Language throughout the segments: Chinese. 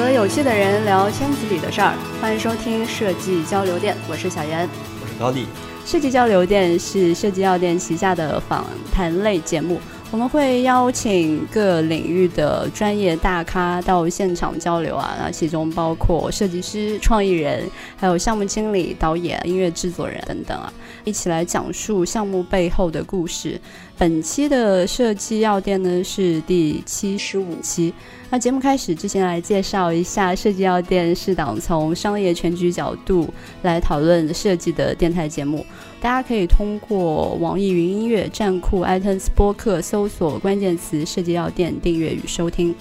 和有趣的人聊圈子里的事儿，欢迎收听设计交流店，我是小袁，我是高丽。设计交流店是设计药店旗下的访谈类节目。我们会邀请各领域的专业大咖到现场交流啊，那其中包括设计师、创意人，还有项目经理、导演、音乐制作人等等啊，一起来讲述项目背后的故事。本期的设计药店呢是第七十五期。那节目开始之前，来介绍一下设计药店是档从商业全局角度来讨论设计的电台节目。大家可以通过网易云音乐、站酷、iTunes 播客搜索关键词“设计药店”订阅与收听。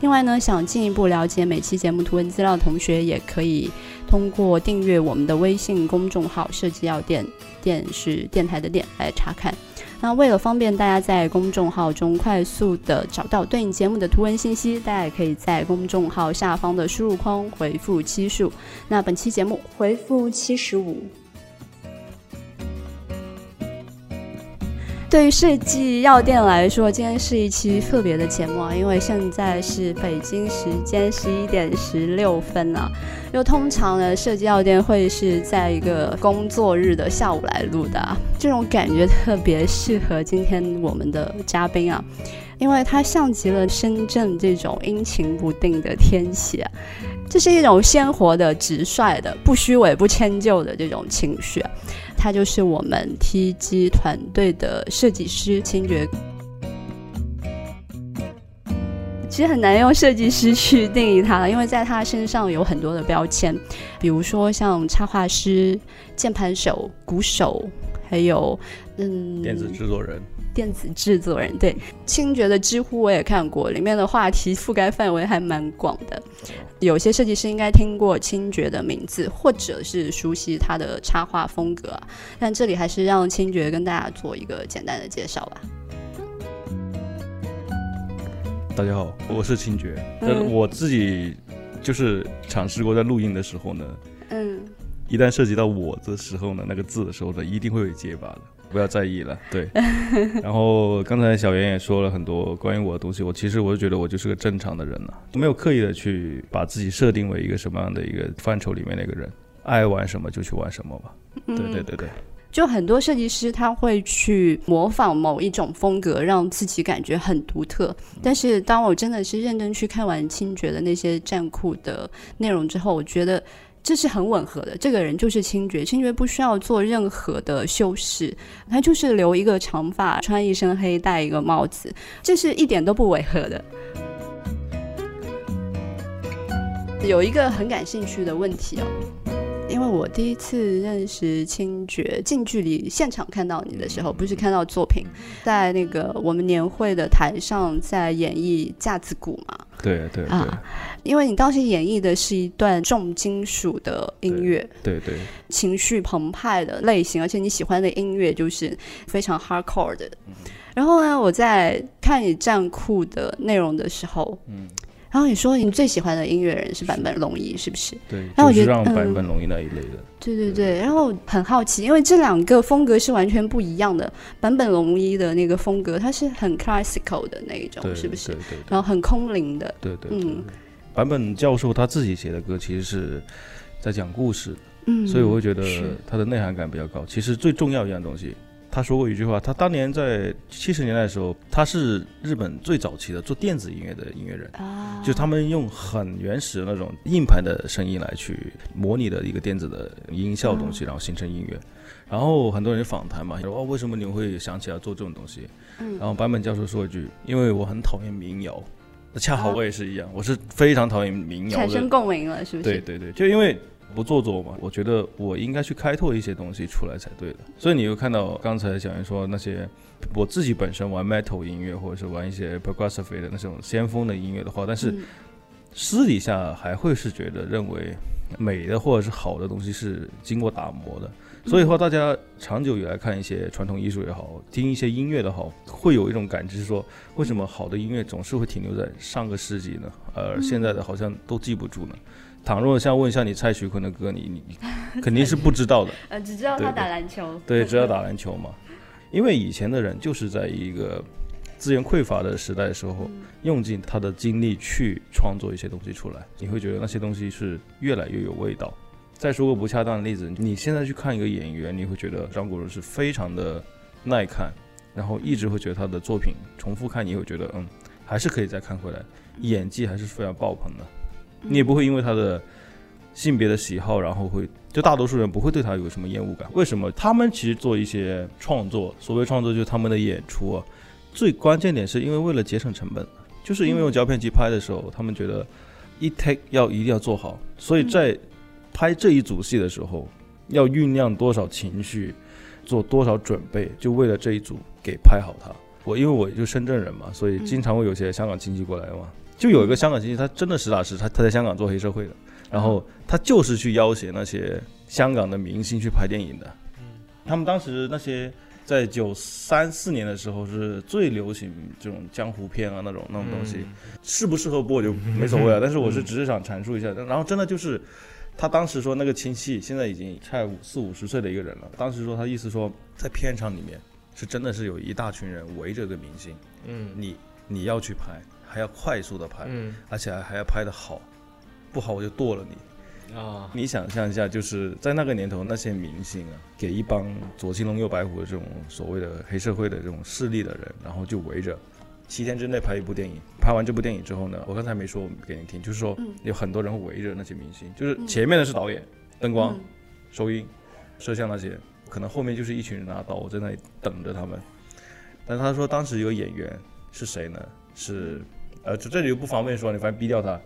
另外呢，想进一步了解每期节目图文资料的同学，也可以通过订阅我们的微信公众号“设计药店”，电是电台的电来查看。那为了方便大家在公众号中快速的找到对应节目的图文信息，大家也可以在公众号下方的输入框回复期数。那本期节目回复七十五。对于设计药店来说，今天是一期特别的节目啊，因为现在是北京时间十一点十六分啊。又通常呢，设计药店会是在一个工作日的下午来录的，啊这种感觉特别适合今天我们的嘉宾啊，因为它像极了深圳这种阴晴不定的天气，这是一种鲜活的、直率的、不虚伪、不迁就的这种情绪。他就是我们 TG 团队的设计师清觉。其实很难用设计师去定义他了，因为在他身上有很多的标签，比如说像插画师、键盘手、鼓手，还有嗯，电子制作人。电子制作人对清觉的知乎我也看过，里面的话题覆盖范围还蛮广的。有些设计师应该听过清觉的名字，或者是熟悉他的插画风格。但这里还是让清觉跟大家做一个简单的介绍吧。大家好，我是清觉。嗯，我自己就是尝试过在录音的时候呢，嗯，一旦涉及到我的时候呢，那个字的时候呢，一定会有结巴的。不要在意了，对。然后刚才小袁也说了很多关于我的东西，我其实我就觉得我就是个正常的人了，没有刻意的去把自己设定为一个什么样的一个范畴里面的一个人，爱玩什么就去玩什么吧。对对对对。就很多设计师他会去模仿某一种风格，让自己感觉很独特。但是当我真的是认真去看完清觉的那些战库的内容之后，我觉得。这是很吻合的，这个人就是清觉，清觉不需要做任何的修饰，他就是留一个长发，穿一身黑，戴一个帽子，这是一点都不违和的。有一个很感兴趣的问题哦。因为我第一次认识清觉，近距离现场看到你的时候，不是看到作品，在那个我们年会的台上，在演绎架子鼓嘛？对对啊，因为你当时演绎的是一段重金属的音乐，对对，情绪澎湃的类型，而且你喜欢的音乐就是非常 hardcore 的。然后呢，我在看你战酷的内容的时候，嗯。然后你说你最喜欢的音乐人是坂本龙一，是不是？对，然后我觉得坂本龙一那一类的。对对对，然后很好奇，因为这两个风格是完全不一样的。坂本龙一的那个风格，它是很 classical 的那一种，是不是？对对。然后很空灵的。对对。嗯，坂本教授他自己写的歌，其实是在讲故事，嗯，所以我会觉得他的内涵感比较高。其实最重要一样东西。他说过一句话，他当年在七十年代的时候，他是日本最早期的做电子音乐的音乐人，啊，就他们用很原始的那种硬盘的声音来去模拟的一个电子的音效东西，然后形成音乐。然后很多人访谈嘛，说哦，为什么你会想起来做这种东西？嗯，然后坂本教授说一句，因为我很讨厌民谣，那恰好我也是一样，我是非常讨厌民谣，产生共鸣了，是不是？对对对，就因为。不做作嘛？我觉得我应该去开拓一些东西出来才对的。所以你又看到刚才小袁说那些，我自己本身玩 metal 音乐，或者是玩一些 progressive 的那种先锋的音乐的话，但是私底下还会是觉得认为美的或者是好的东西是经过打磨的。所以话，大家长久以来看一些传统艺术也好，听一些音乐的好，会有一种感知，说为什么好的音乐总是会停留在上个世纪呢？而现在的好像都记不住呢？倘若像问一下你蔡徐坤的歌，你你 肯定是不知道的。呃，只知道他打篮球。对，只要 打篮球嘛。因为以前的人就是在一个资源匮乏的时代的时候，用尽他的精力去创作一些东西出来，你会觉得那些东西是越来越有味道。再说个不恰当的例子，你现在去看一个演员，你会觉得张国荣是非常的耐看，然后一直会觉得他的作品重复看，你会觉得嗯，还是可以再看回来，演技还是非常爆棚的。你也不会因为他的性别的喜好，然后会就大多数人不会对他有什么厌恶感。为什么？他们其实做一些创作，所谓创作就是他们的演出啊。最关键点是因为为了节省成本，就是因为用胶片机拍的时候，他们觉得一 take 要一定要做好，所以在拍这一组戏的时候，要酝酿多少情绪，做多少准备，就为了这一组给拍好它。我因为我就深圳人嘛，所以经常会有些香港亲戚过来嘛。就有一个香港亲戚，他真的实打实，他他在香港做黑社会的，然后他就是去要挟那些香港的明星去拍电影的。他们当时那些在九三四年的时候是最流行这种江湖片啊那种那种东西，适不适合播就没所谓了。但是我是只是想阐述一下，然后真的就是他当时说那个亲戚现在已经差五四五十岁的一个人了，当时说他意思说在片场里面是真的是有一大群人围着个明星，嗯，你你要去拍。还要快速的拍，嗯，而且还还要拍的好，不好我就剁了你，啊！你想象一下，就是在那个年头，那些明星啊，给一帮左青龙右白虎的这种所谓的黑社会的这种势力的人，然后就围着，七天之内拍一部电影，拍完这部电影之后呢，我刚才没说给你听，就是说有很多人会围着那些明星，就是前面的是导演、灯光、收音、摄像那些，可能后面就是一群人拿刀在那里等着他们。但他说当时有演员是谁呢？是。呃，这这里又不方便说，你反正逼掉他。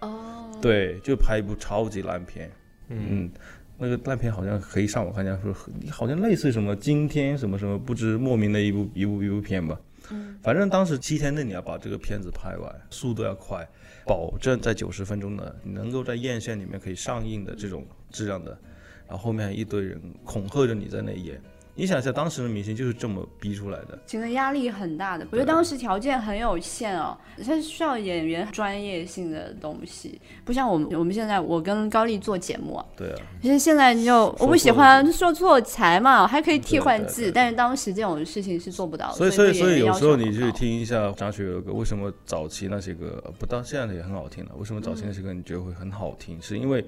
哦，对，就拍一部超级烂片。嗯，那个烂片好像可以上网看一下，说好像类似什么今天什么什么不知莫名的一部一部一部片吧。嗯，反正当时七天内你要把这个片子拍完，速度要快，保证在九十分钟的你能够在院线里面可以上映的这种质量的，然后后面一堆人恐吓着你在那演。你想一下，当时的明星就是这么逼出来的，其实压力很大的。我觉得当时条件很有限哦，它需要演员专业性的东西，不像我们我们现在，我跟高丽做节目啊。对啊。其实现在你就我不喜欢说错才嘛，还可以替换字，但是当时这种事情是做不到的。所以所以所以有时候你去听一下张学友的歌，为什么早期那些歌不到现在的也很好听了？为什么早期那些歌你觉得会很好听？是因为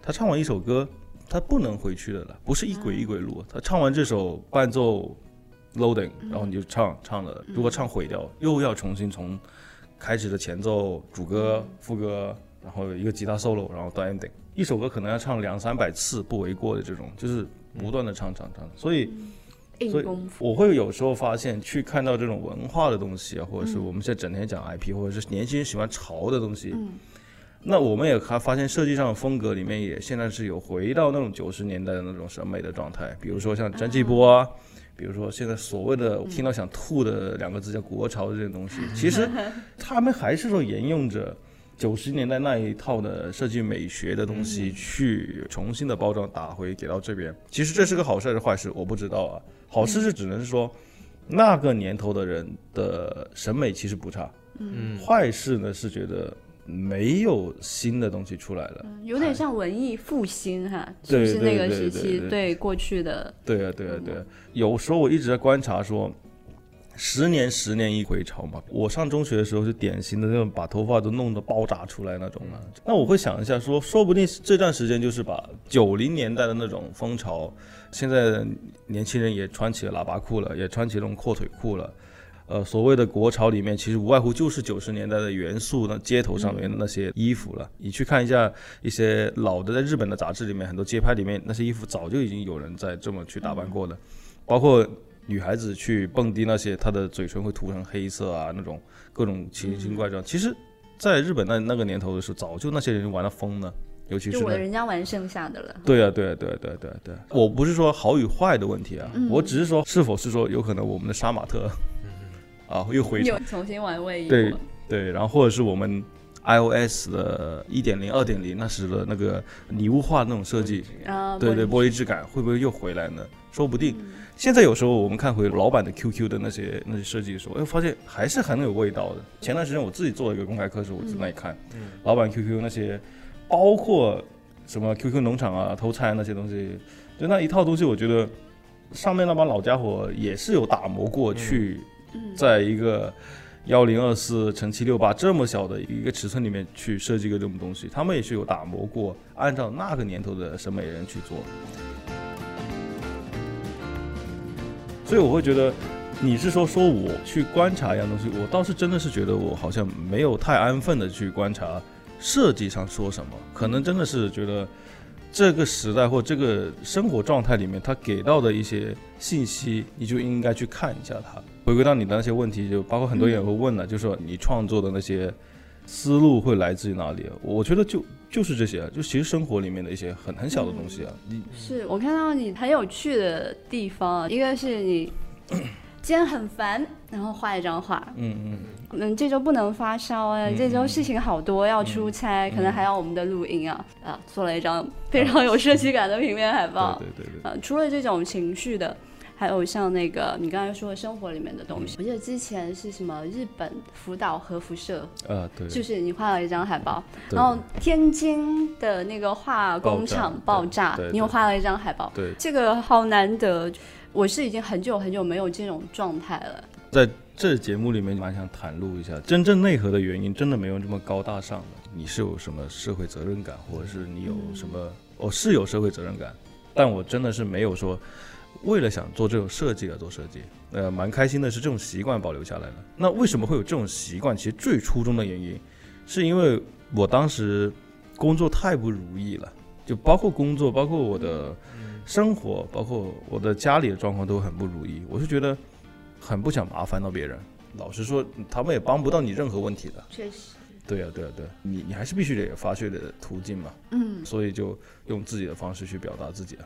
他唱完一首歌。他不能回去的了，不是一轨一轨录。他唱完这首伴奏，loading，然后你就唱唱了。如果唱毁掉，又要重新从开始的前奏、主歌、副歌，然后一个吉他 solo，然后到 ending。一首歌可能要唱两三百次不为过的这种，就是不断的唱唱唱。所以，所以我会有时候发现，去看到这种文化的东西啊，或者是我们现在整天讲 IP，或者是年轻人喜欢潮的东西。那我们也还发现设计上的风格里面也现在是有回到那种九十年代的那种审美的状态，比如说像张继波啊，比如说现在所谓的听到想吐的两个字叫国潮这些东西，其实他们还是说沿用着九十年代那一套的设计美学的东西去重新的包装打回给到这边。其实这是个好事还是坏事，我不知道啊。好事是只能是说那个年头的人的审美其实不差，嗯，坏事呢是觉得。没有新的东西出来了，有点像文艺复兴哈，就是那个时期对过去的。对啊，对啊，对啊。有时候我一直在观察，说十年十年一回潮嘛。我上中学的时候是典型的那种把头发都弄得爆炸出来那种嘛。那我会想一下，说说不定这段时间就是把九零年代的那种风潮，现在年轻人也穿起了喇叭裤了，也穿起那种阔腿裤了。呃，所谓的国潮里面，其实无外乎就是九十年代的元素，那街头上面的那些衣服了。你去看一下一些老的在日本的杂志里面，很多街拍里面那些衣服早就已经有人在这么去打扮过的，包括女孩子去蹦迪那些，她的嘴唇会涂成黑色啊，那种各种奇形怪状。其实，在日本那那个年头的时候，早就那些人玩的疯了，尤其是我人家玩剩下的了。对啊，对啊，对啊，对啊对对，我不是说好与坏的问题啊，我只是说是否是说有可能我们的杀马特。啊，又回又重新玩味对对，然后或者是我们 iOS 的一点零、二点零那时的那个拟物化那种设计，啊，对对，玻璃质感会不会又回来呢？说不定。现在有时候我们看回老版的 QQ 的那些那些设计的时候，哎，发现还是很有味道的。前段时间我自己做了一个公开课时，我在那里看，老版 QQ 那些，包括什么 QQ 农场啊、偷菜那些东西，就那一套东西，我觉得上面那帮老家伙也是有打磨过去。在一个幺零二四乘七六八这么小的一个尺寸里面去设计一个这种东西，他们也是有打磨过，按照那个年头的审美人去做。所以我会觉得，你是说说我去观察一样东西，我倒是真的是觉得我好像没有太安分的去观察设计上说什么，可能真的是觉得这个时代或这个生活状态里面，他给到的一些信息，你就应该去看一下它。回归到你的那些问题，就包括很多人也会问了，就说你创作的那些思路会来自于哪里？我觉得就就是这些，就其实生活里面的一些很很小的东西啊。你是我看到你很有趣的地方，一个是你 今天很烦，然后画一张画，嗯嗯嗯，这周不能发烧啊，嗯这周事情好多，要出差，可能还要我们的录音啊，啊，做了一张非常有设计感的平面海报。对对对除了这种情绪的，还有像那个你刚才说的生活里面的东西，我记得之前是什么日本福岛核辐射，啊对，就是你画了一张海报，然后天津的那个化工厂爆爆炸你又画了一张海报，对，这个好难得。我是已经很久很久没有这种状态了。在这节目里面蛮想袒露一下，真正内核的原因真的没有这么高大上的。你是有什么社会责任感，或者是你有什么？我是有社会责任感，但我真的是没有说为了想做这种设计而做设计。呃，蛮开心的是这种习惯保留下来了。那为什么会有这种习惯？其实最初衷的原因，是因为我当时工作太不如意了，就包括工作，包括我的生活，包括我的家里的状况都很不如意。我是觉得很不想麻烦到别人。老实说，他们也帮不到你任何问题的。确实，对呀、对呀、对呀、你你还是必须得有发泄的途径嘛。嗯，所以就用自己的方式去表达自己啊。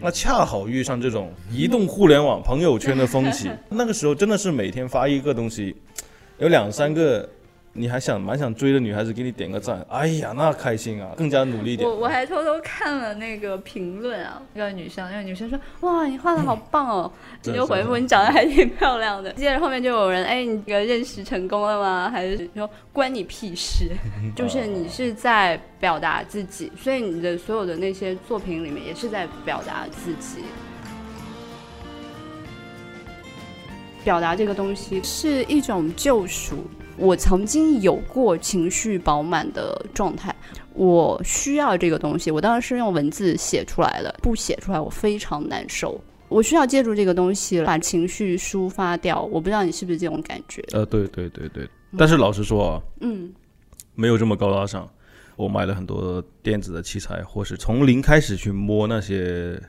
那恰好遇上这种移动互联网朋友圈的风起，那个时候真的是每天发一个东西，有两三个你还想蛮想追的女孩子给你点个赞，哎呀，那开心啊，更加努力一点我。我还偷偷看了那个评论啊，那个女生，那个女生说：“哇，你画的好棒哦！” 真的就回复你长得还挺漂亮的。接着后面就有人：“哎，你这个认识成功了吗？”还是说关你屁事？就是你是在表达自己，所以你的所有的那些作品里面也是在表达自己。表达这个东西是一种救赎。我曾经有过情绪饱满的状态，我需要这个东西，我当时是用文字写出来的，不写出来我非常难受。我需要借助这个东西把情绪抒发掉。我不知道你是不是这种感觉？呃，对对对对，但是老实说啊，嗯没有这么高大上。我买了很多电子的器材，或是从零开始去摸那些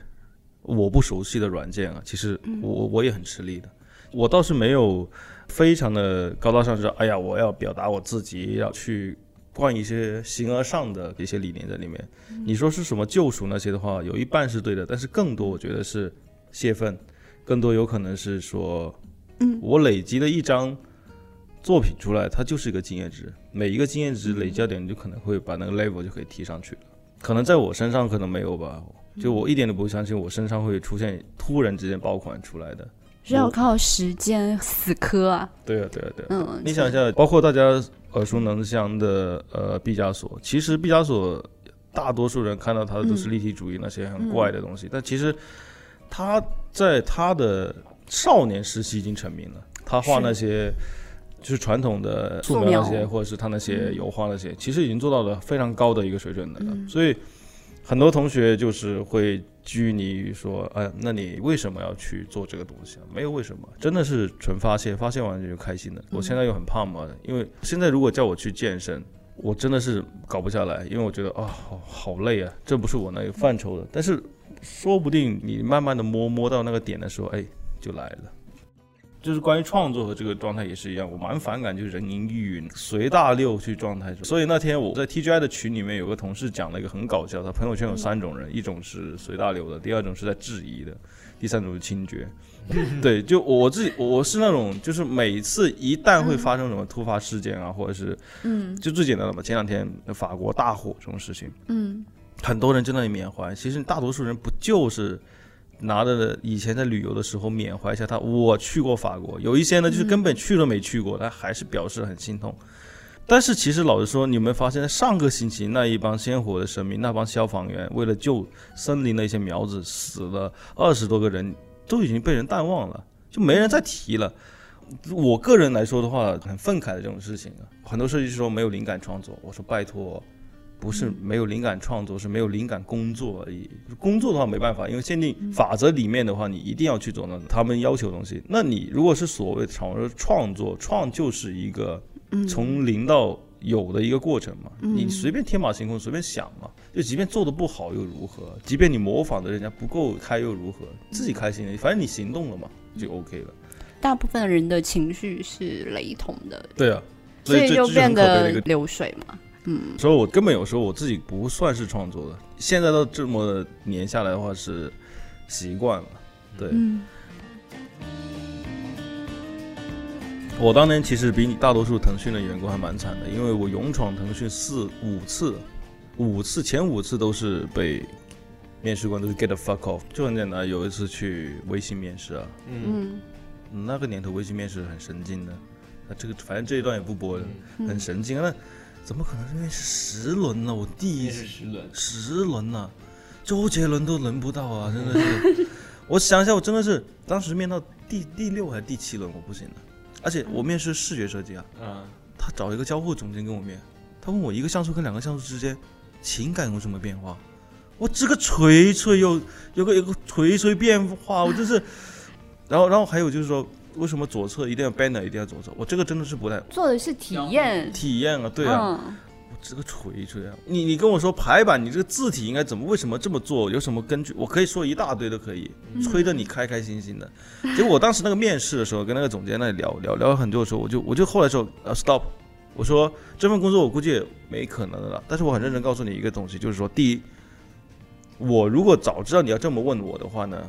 我不熟悉的软件啊，其实我我也很吃力的。我倒是没有非常的高大上，说哎呀，我要表达我自己，要去灌一些形而上的一些理念在里面。你说是什么救赎那些的话，有一半是对的，但是更多我觉得是泄愤，更多有可能是说，嗯我累积了一张作品出来，它就是一个经验值，每一个经验值累积到点，你就可能会把那个 level 就可以提上去了。可能在我身上可能没有吧，就我一点都不相信我身上会出现突然之间爆款出来的。是要靠时间死磕啊。对啊，对啊，对啊。嗯，你想一下，包括大家耳熟能详的呃毕加索，其实毕加索大多数人看到他的都是立体主义那些很怪的东西，但其实他在他的少年时期已经成名了，他画那些。就是传统的素素描。那些，或者是他那些油画那些，其实已经做到了非常高的一个水准的所以很多同学就是会拘泥于说，哎，那你为什么要去做这个东西啊？没有为什么，真的是纯发泄，发泄完就开心的。我现在又很胖嘛，因为现在如果叫我去健身，我真的是搞不下来，因为我觉得啊、好好累啊，这不是我那个范畴的。但是说不定你慢慢的摸摸到那个点的时候，哎，就来了。就是关于创作和这个状态也是一样，我蛮反感就是人云亦云、随大溜去状态。所以那天我在 TGI 的群里面有个同事讲了一个很搞笑，他朋友圈有三种人，一种是随大流的，第二种是在质疑的，第三种是清绝。对，就我自己，我是那种就是每次一旦会发生什么突发事件啊，或者是嗯就最简单的嘛，前两天法国大火这种事情，嗯很多人在那里缅怀，其实大多数人不就是拿着以前在旅游的时候缅怀一下他，我去过法国，有一些呢就是根本去都没去过，他还是表示很心痛。但是其实老实说，你有没发现，上个星期那一帮鲜活的生命，那帮消防员为了救森林的一些苗子，死了二十多个人，都已经被人淡忘了，就没人再提了。我个人来说的话，很愤慨的这种事情啊，很多设计师说没有灵感创作，我说拜托，不是没有灵感创作，是没有灵感工作而已。工作的话没办法，因为限定法则里面的话，你一定要去做那他们要求的东西。那你如果是所谓的创创作，创就是一个从零到有的一个过程嘛，你随便天马行空，随便想嘛，就即便做的不好又如何？即便你模仿的人家不够开又如何？自己开心，反正你行动了嘛，就 OK 了。大部分人的情绪是雷同的，对啊，所以就变得流水嘛。嗯，所以我根本有时候我自己不算是创作的，现在都这么年下来的话是习惯了。对，我当年其实比你大多数腾讯的员工还蛮惨的，因为我勇闯腾讯四五次，五次前五次都是被面试官都是 get the fuck off，就很简单，有一次去微信面试啊，嗯。那个年头微信面试很神经的，那这个反正这一段也不播了，很神经。那怎么可能是面试十轮呢？我第一次十轮，十轮呢，周杰伦都轮不到啊！真的是，我想一下，我真的是当时面到第第六还是第七轮，我不行了。而且我面试视觉设计啊，嗯，他找一个交互总监跟我面，他问我一个像素跟两个像素之间情感有什么变化？我这个锤锤有有个有个锤锤变化，我就是。然后，然后还有就是说，为什么左侧一定要 banner，一定要左侧？我这个真的是不太做的是体验，体验啊，对啊，我这个锤锤啊，你你跟我说排版，你这个字体应该怎么？为什么这么做？有什么根据？我可以说一大堆都可以，吹得你开开心心的。结果我当时那个面试的时候，跟那个总监那里聊聊聊了很多的时候，我就我就后来说呃 stop，我说这份工作我估计也没可能的了。但是我很认真告诉你一个东西，就是说，第一，我如果早知道你要这么问我的话呢？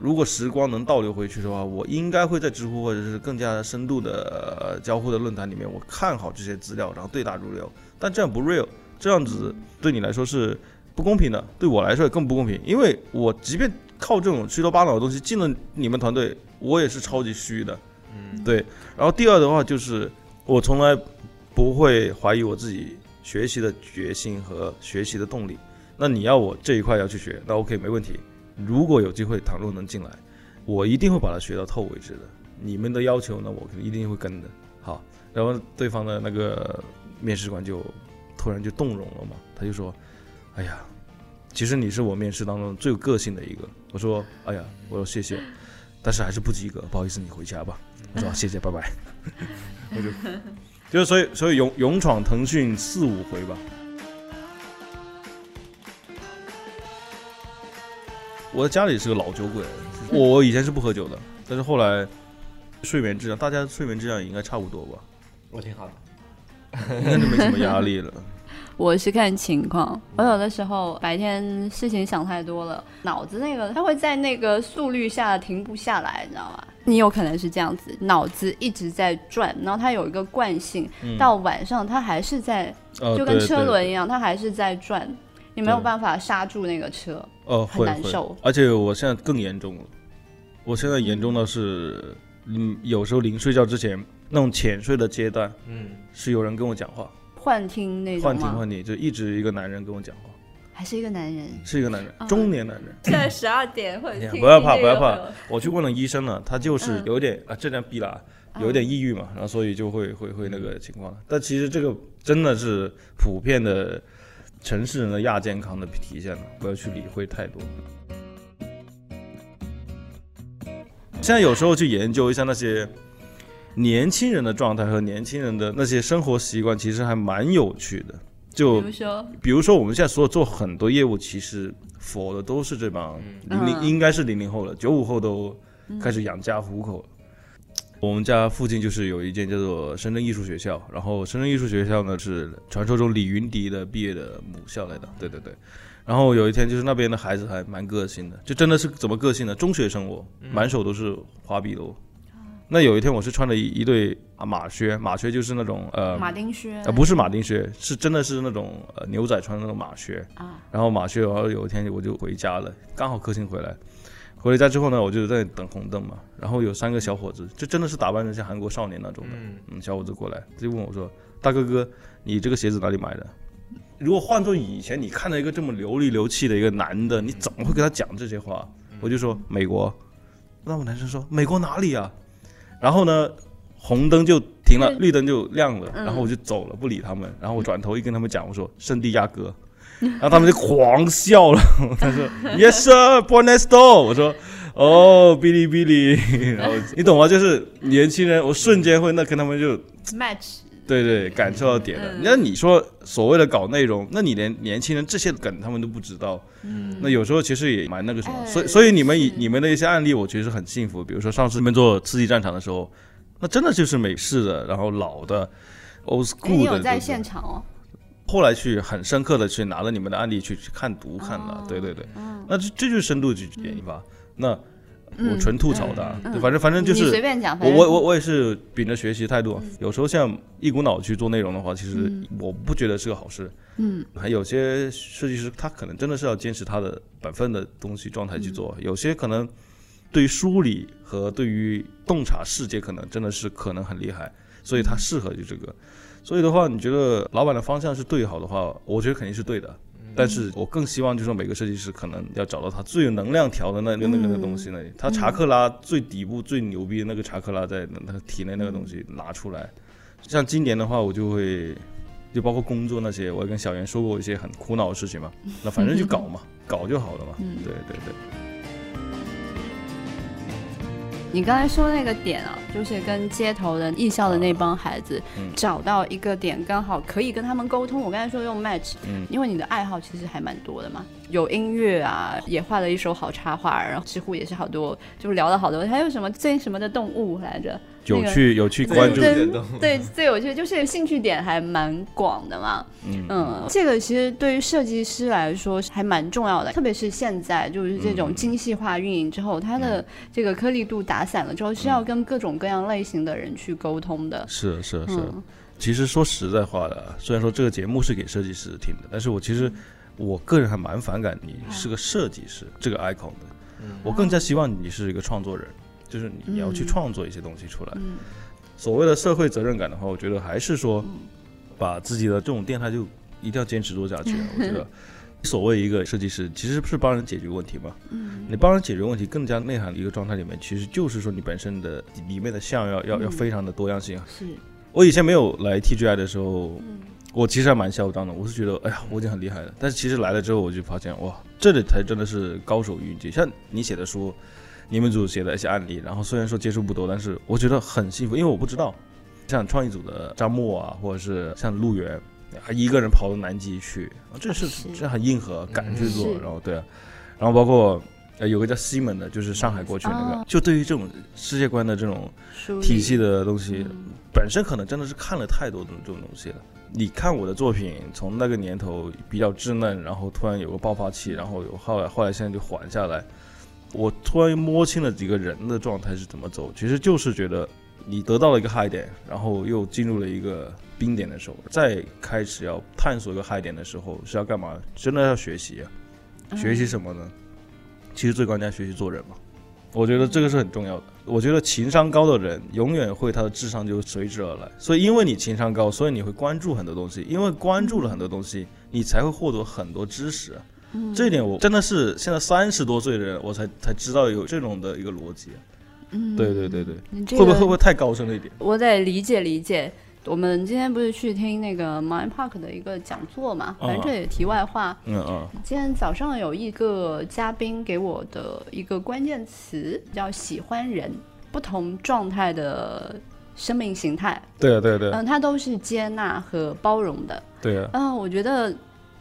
如果时光能倒流回去的话，我应该会在知乎或者是更加深度的交互的论坛里面，我看好这些资料，然后对答如流。但这样不 real，这样子对你来说是不公平的，对我来说也更不公平。因为我即便靠这种虚头巴脑的东西进了你们团队，我也是超级虚的。嗯，对。然后第二的话就是，我从来不会怀疑我自己学习的决心和学习的动力。那你要我这一块要去学，那 OK 没问题。如果有机会，倘若能进来，我一定会把它学到透为止的。你们的要求呢，我肯定一定会跟的。好，然后对方的那个面试官就突然就动容了嘛，他就说：“哎呀，其实你是我面试当中最有个性的一个。”我说：“哎呀，我说谢谢，但是还是不及格，不好意思，你回家吧。”我说：“ 谢谢，拜拜。”我就就是所以所以勇勇闯腾讯四五回吧。我在家里是个老酒鬼，我以前是不喝酒的，但是后来睡眠质量，大家睡眠质量应该差不多吧？我挺好的，应该就没什么压力了。我是看情况，我有的时候白天事情想太多了，脑子那个它会在那个速率下停不下来，你知道吗？你有可能是这样子，脑子一直在转，然后它有一个惯性，到晚上它还是在，就跟车轮一样，它还是在转。你没有办法刹住那个车，哦，很难受。而且我现在更严重了，我现在严重的是，嗯，有时候临睡觉之前那种浅睡的阶段，嗯，是有人跟我讲话，幻听那种幻听幻听，就一直一个男人跟我讲话，还是一个男人，是一个男人，中年男人。现在十二点，会不要怕，不要怕，我去问了医生了，他就是有点啊，这样逼了，有点抑郁嘛，然后所以就会会会那个情况。但其实这个真的是普遍的。城市人的亚健康的体现了，不要去理会太多。现在有时候去研究一下那些年轻人的状态和年轻人的那些生活习惯，其实还蛮有趣的。就比如说，比如说我们现在所有做很多业务，其实佛的都是这帮零零，应该是零零后了，九五后都开始养家糊口了。我们家附近就是有一间叫做深圳艺术学校，然后深圳艺术学校呢是传说中李云迪的毕业的母校来的，对对对。然后有一天就是那边的孩子还蛮个性的，就真的是怎么个性呢？中学生我满手都是花臂的。那有一天我是穿了一一对马靴，马靴就是那种呃马丁靴啊，不是马丁靴，是真的是那种呃牛仔穿的那种马靴啊。然后马靴，然后有一天我就回家了，刚好克星回来。回了家之后呢，我就在等红灯嘛，然后有三个小伙子，就真的是打扮成像韩国少年那种的，嗯，小伙子过来，就问我说：“大哥哥，你这个鞋子哪里买的？”如果换做以前，你看到一个这么流里流气的一个男的，你怎么会跟他讲这些话？我就说美国，那我男生说美国哪里啊？然后呢，红灯就停了，嗯绿灯就亮了，嗯然后我就走了，不理他们，然后我转头一跟他们讲，我说圣地亚哥，然后他们就狂笑了，他说 Yes sir, born next door，我说。哦，哔哩哔哩，然后你懂吗？就是年轻人，我瞬间会那跟他们就 match 对对，感受到点了。嗯那、你说所谓的搞内容，那你连年轻人这些梗他们都不知道，嗯那有时候其实也蛮那个什么。哎所以所以你们以你们的一些案例，我觉得是很幸福。比如说上次你们做刺激战场的时候，那真的就是美式的，然后老的 old school 的，有在现场哦？后来去很深刻的去拿了你们的案例去去看读看了，对对对，那这这就是深度去演绎吧。那我嗯纯吐槽的啊，嗯对反正反正就是随便讲，我我我我也是秉着学习态度，有时候像一股脑去做内容的话，其实我不觉得是个好事。嗯，还有些设计师他可能真的是要坚持他的本分的东西状态去做，有些可能对于梳理和对于洞察世界可能真的是可能很厉害，所以他适合就这个。所以的话，你觉得老板的方向是对好的话，我觉得肯定是对的。但是我更希望就是说每个设计师可能要找到他最有能量条的那个那个那个东西那里，他查克拉最底部最牛逼的那个查克拉在那个体内那个东西拿出来。像今年的话，我就会就包括工作那些，我也跟小袁说过一些很苦恼的事情嘛。那反正就搞嘛，搞就好了嘛。对对对。你刚才说那个点啊，就是跟街头的艺校的那帮孩子、嗯找到一个点，刚好可以跟他们沟通。我刚才说用 match，嗯因为你的爱好其实还蛮多的嘛，有音乐啊，也画了一手好插画，然后几乎也是好多，就聊了好多。还有什么最什么的动物来着？有趣有趣关注，对点动物对，最有趣的就是兴趣点还蛮广的嘛。嗯嗯，这个其实对于设计师来说还蛮重要的，特别是现在就是这种嗯精细化运营之后，它的这个颗粒度打散了之后，是要跟各种各样类型的人去沟通的。是是是。嗯其实说实在话的，虽然说这个节目是给设计师听的，但是我其实我个人还蛮反感你是个设计师这个 icon 的，嗯我更加希望你是一个创作人，就是你要去嗯创作一些东西出来。嗯所谓的社会责任感的话，我觉得还是说把自己的这种电台就一定要坚持做下去。我觉得所谓一个设计师，其实是帮人解决问题嘛。嗯你帮人解决问题更加内涵的一个状态里面，其实就是说你本身的里面的像要要要嗯非常的多样性。是，我以前没有来 TGI 的时候，嗯我其实还蛮嚣张的，我是觉得，哎呀，我已经很厉害了。但是其实来了之后，我就发现，哇，这里才真的是高手云集。像你写的书，你们组写的一些案例，然后虽然说接触不多，但是我觉得很幸福，因为我不知道，像创意组的张默啊，或者是像陆源，还一个人跑到南极去，啊这是是这很硬核，敢去做。然后对啊，然后包括。呃，有个叫西门的，就是上海过去那个，哦就对于这种世界观的这种体系的东西，嗯本身可能真的是看了太多的这种东西了。你看我的作品，从那个年头比较稚嫩，然后突然有个爆发期，然后有后来后来现在就缓下来，我突然摸清了几个人的状态是怎么走，其实就是觉得你得到了一个 high 点，然后又进入了一个冰点的时候，再开始要探索一个 high 点的时候是要干嘛？真的要学习啊！学习什么呢？其实最关键学习做人嘛。我觉得这个是很重要的。我觉得情商高的人永远会他的智商就随之而来。所以因为你情商高，所以你会关注很多东西，因为关注了很多东西，你才会获得很多知识。嗯这一点我真的是现在三十多岁的人，我才才知道有这种的一个逻辑。嗯对对对对，你这个会不会会不会太高深了一点？我得理解理解。我们今天不是去听那个 Mind Park 的一个讲座嘛？反正这也题外话。嗯嗯今天早上有一个嘉宾给我的一个关键词叫“喜欢人”，不同状态的生命形态，对啊对啊对啊嗯，他都是接纳和包容的。对啊，嗯，我觉得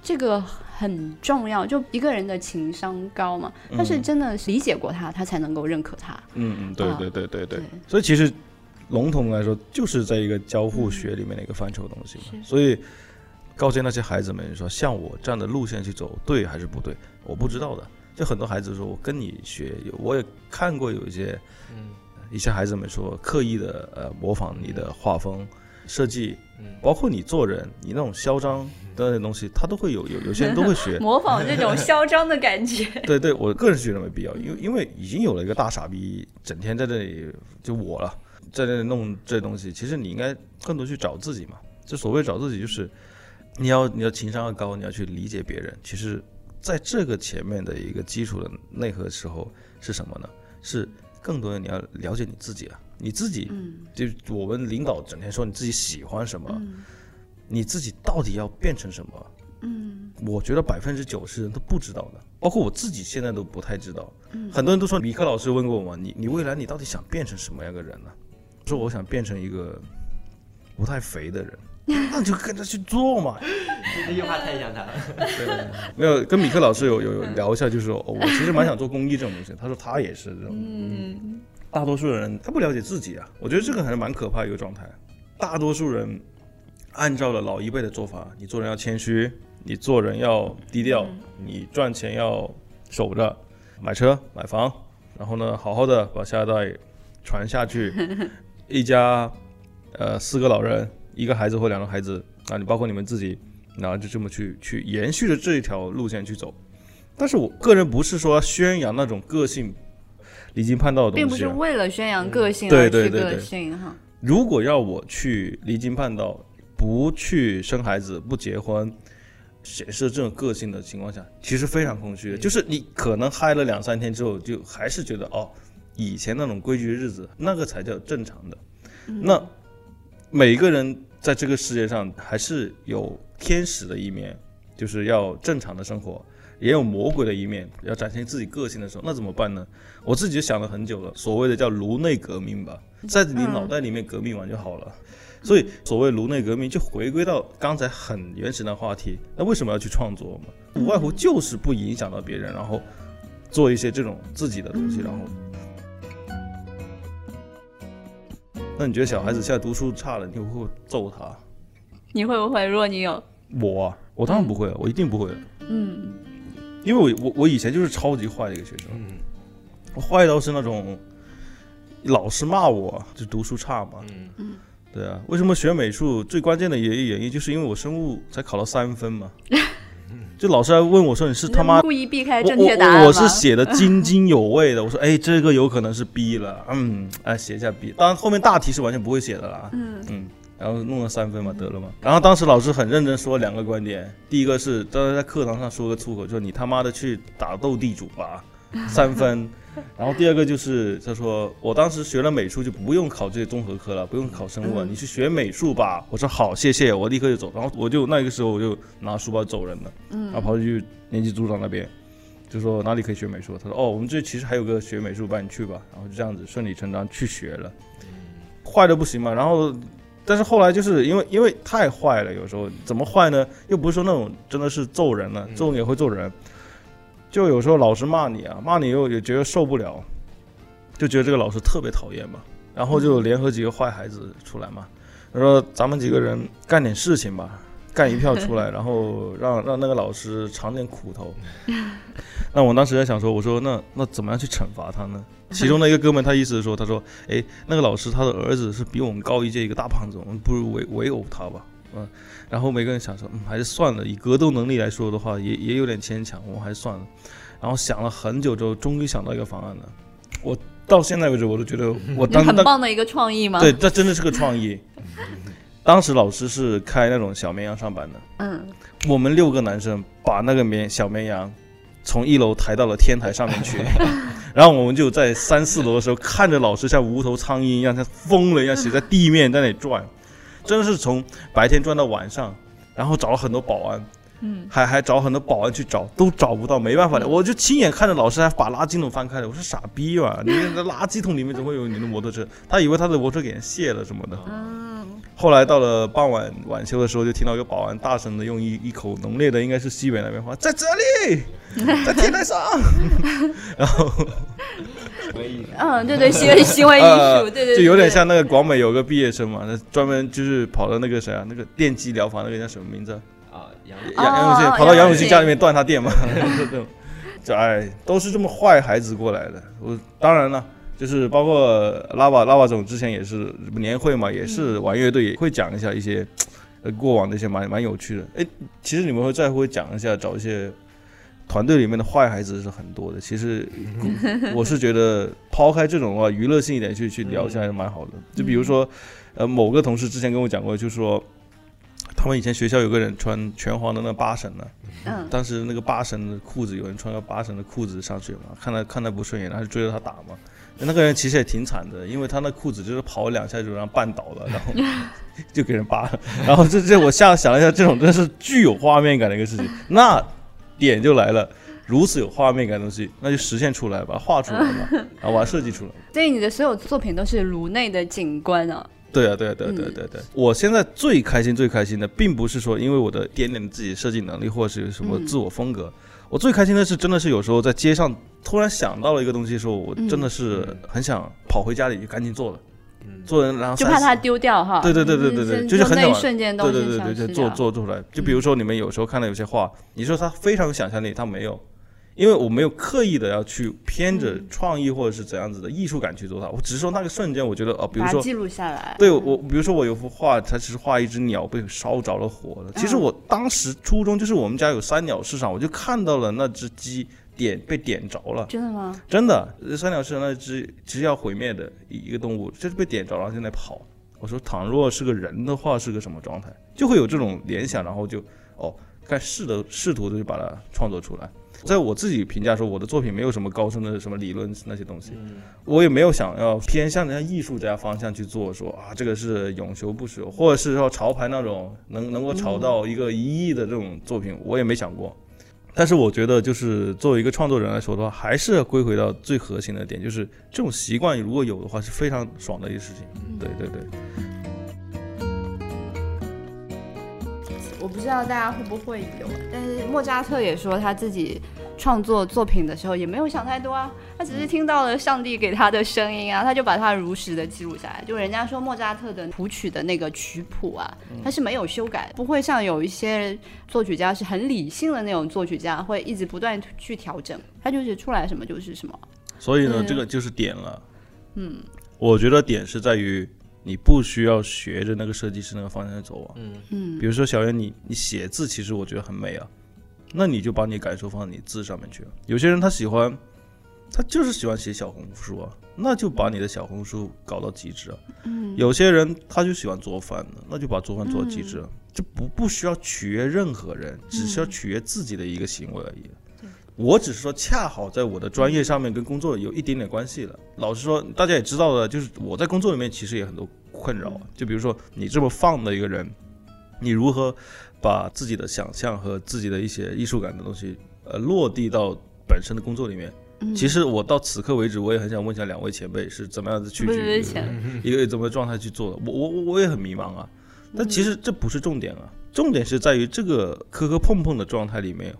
这个很重要。就一个人的情商高嘛，他是嗯真的理解过他，他才能够认可他。嗯嗯，对对对对对。所以其实笼统来说，就是在一个交互学里面的一个范畴的东西嘛。是所以告诫那些孩子们说，像我这样的路线去走，对还是不对？我不知道的。就很多孩子说，我跟你学，有我也看过有一些嗯一些孩子们说，刻意的呃模仿你的画风、设计，嗯包括你做人，你那种嚣张的那些东西，他都会有有 有些人都会学。模仿这种嚣张的感觉。对对，我个人是觉得没必要，因为因为已经有了一个大傻逼，整天在这里就我了，在这里弄这东西，其实你应该更多去找自己嘛。就所谓找自己，就是你要你要情商要高，你要去理解别人。其实，在这个前面的一个基础的内核时候是什么呢？是更多的你要了解你自己啊，你自己嗯就我们领导整天说你自己喜欢什么，嗯你自己到底要变成什么？嗯我觉得百分之九十人都不知道的，包括我自己现在都不太知道。嗯很多人都说，米克老师问过我嘛，你你未来你到底想变成什么样的人呢？我说我想变成一个不太肥的人，那你就跟着去做嘛。这句话太像他了。没有跟米克老师有有有聊一下，就是说、哦我其实蛮想做公益这种东西。他说他也是这种，嗯大多数人他不了解自己啊，我觉得这个还是蛮可怕的一个状态。大多数人按照了老一辈的做法，你做人要谦虚，你做人要低调，你赚钱要守着，买车买房，然后呢，好好的把下一代传下去，一家呃四个老人，一个孩子或两个孩子，啊，你包括你们自己，然后就这么去去延续着这一条路线去走。但是我个人不是说宣扬那种个性离经叛道的东西、啊，并不是为了宣扬个性对而去个对对对性哈。如果要我去离经叛道，不去生孩子，不结婚，显示这种个性的情况下，其实非常空虚的。就是你可能嗨了两三天之后，就还是觉得哦，以前那种规矩的日子，那个才叫正常的。那每个人在这个世界上还是有天使的一面，就是要正常的生活。也有魔鬼的一面，要展现自己个性的时候，那怎么办呢？我自己就想了很久了，所谓的叫颅内革命吧，在你脑袋里面革命完就好了。所以所谓颅内革命，就回归到刚才很原始的话题，那为什么要去创作嘛？无外乎就是不影响到别人，然后做一些这种自己的东西，然后。那你觉得小孩子现在读书差了，你会不会揍他？你会不会？如果你有，我啊，我当然不会，我一定不会，嗯。因为我我我以前就是超级坏的一个学生，嗯。我坏到是那种老师骂我就读书差嘛，嗯。对啊，为什么学美术最关键的原因就是因为我生物才考了三分嘛，就老师还问我说你是他妈故意避开正确答案吗我我是写的津津有味的，我说哎这个有可能是 B 了，嗯，哎写一下 B，当然后面大题是完全不会写的啦，嗯嗯，然后弄了三分嘛，得了嘛。然后当时老师很认真说两个观点，第一个是当时在课堂上说个粗口，就是你他妈的去打斗地主吧，三分。然后第二个就是他说我当时学了美术就不用考这些综合科了，不用考生物了，嗯你去学美术吧。我说好，谢谢，我立刻就走。然后我就那个时候我就拿书包走人了，然后嗯跑去年级组长那边。就说哪里可以学美术？他说哦，我们这其实还有个学美术班，你去吧。然后就这样子顺理成章去学了，坏的不行嘛。然后但是后来就是因为因为太坏了，有时候怎么坏呢？又不是说那种真的是揍人了，嗯揍你也会揍人，就有时候老师骂你啊，骂你又也觉得受不了，就觉得这个老师特别讨厌嘛，然后就联合几个坏孩子出来嘛，他说咱们几个人干点事情吧。干一票出来，然后让让那个老师尝点苦头。那我当时在想说，我说那那怎么样去惩罚他呢？其中的一个哥们，他意思是说，他说，哎，那个老师他的儿子是比我们高一届一个大胖子，我们不如围围殴他吧，嗯。然后每个人想说，嗯，还是算了，以格斗能力来说的话，也也有点牵强，我们还是算了。然后想了很久之后，终于想到一个方案了。我到现在为止，我都觉得我当很棒的一个创意吗？对，这真的是个创意。当时老师是开那种小绵羊上班的，嗯，我们六个男生把那个绵小绵羊从一楼抬到了天台上面去，然后我们就在三四楼的时候看着老师像无头苍蝇一样，像疯了一样 写在地面在那里转，真的是从白天转到晚上，然后找了很多保安。嗯，还还找很多保安去找，都找不到，没办法的，我就亲眼看着老师还把垃圾桶翻开了。我说傻逼吧，你那垃圾桶里面怎么会有你的摩托车？他以为他的摩托车给人卸了什么的。嗯，后来到了傍晚晚休的时候，就听到一个保安大声的用一一口浓烈的，应该是西北那边话，在这里，在天台上。然后？嗯，对对，行为行为艺呃术，对对，就有点像那个广美有个毕业生嘛，那专门就是跑到那个谁啊，那个电击疗法那个叫什么名字啊？啊，杨哦杨杨永信哦跑到杨永信信家里面断他电嘛，就这种，就哎，都是这么坏孩子过来的。我当然了，就是包括拉瓦拉瓦总之前也是年会嘛，也是玩乐队，也会讲一下一些呃过往的一些蛮蛮有趣的。哎，其实你们会再会讲一下，找一些团队里面的坏孩子是很多的。其实 我是觉得抛开这种的话，娱乐性一点去去聊一下还是蛮好的。就比如说，呃，某个同事之前跟我讲过，就说。他们以前学校有个人穿拳皇的那八神呢，嗯当时那个八神的裤子，有人穿个八神的裤子上去嘛，看他看他不顺眼，然后就追着他打嘛。那个人其实也挺惨的，因为他那裤子就是跑两下就让绊倒了，然后 就给人扒了。然后这这我下想了一下，这种真是具有画面感的一个事情。那点就来了，如此有画面感的东西，那就实现出来，把它画出来嘛，然后把它设计出来。所以你的所有作品都是颅内的景观啊。对啊，对啊，对啊对啊对啊对啊。我现在最开心、最开心的，并不是说因为我的一点点的自己设计能力，或者是有什么自我风格。我最开心的是，真的是有时候在街上突然想到了一个东西的时候，我真的是很想跑回家里就赶紧做了，做人然后就怕它丢掉哈。对对对对对对，就是很那一瞬间对对对对对，做做做出来。就比如说你们有时候看到有些画，你说他非常有想象力，他没有。因为我没有刻意的要去偏着创意或者是怎样子的艺术感去做它，我只是说那个瞬间，我觉得哦，比如说记录下来。对我，比如说我有幅画，它只是画一只鸟被烧着了火了。其实我当时初衷就是我们家有三鸟市场，我就看到了那只鸡点被点着了。真的吗？真的，三鸟市场那只只要毁灭的一个动物，就是被点着了，现在跑。我说倘若是个人的话，是个什么状态？就会有这种联想，然后就哦，该试的试图的就把它创作出来。在我自己评价说，我的作品没有什么高深的什么理论那些东西，我也没有想要偏向人家艺术家方向去做，说啊这个是永修不朽，或者是说潮牌那种能能够炒到一个一亿的这种作品，我也没想过。但是我觉得，就是作为一个创作人来说的话，还是要归回到最核心的点，就是这种习惯如果有的话，是非常爽的一个事情。对对对。我不知道大家会不会有，但是莫扎特也说他自己创作作品的时候也没有想太多啊，他只是听到了上帝给他的声音啊，他就把它如实的记录下来。就人家说莫扎特的谱曲的那个曲谱啊，他是没有修改，不会像有一些作曲家是很理性的那种作曲家，会一直不断去调整，他就是出来什么就是什么。所以呢，这个就是点了。嗯，我觉得点是在于。你不需要学着那个设计师那个方向走啊，嗯嗯，比如说小袁，你你写字其实我觉得很美啊，那你就把你感受放在你字上面去。有些人他喜欢，他就是喜欢写小红书啊，那就把你的小红书搞到极致啊。嗯，有些人他就喜欢做饭的，那就把做饭做到极致，就不不需要取悦任何人，只需要取悦自己的一个行为而已。我只是说，恰好在我的专业上面跟工作有一点点关系了。老实说，大家也知道的，就是我在工作里面其实也很多困扰。就比如说，你这么放的一个人，你如何把自己的想象和自己的一些艺术感的东西，呃，落地到本身的工作里面？其实我到此刻为止，我也很想问一下两位前辈是怎么样子去去一个怎么状态去做的。我我我也很迷茫啊。但其实这不是重点啊，重点是在于这个磕磕碰碰的状态里面。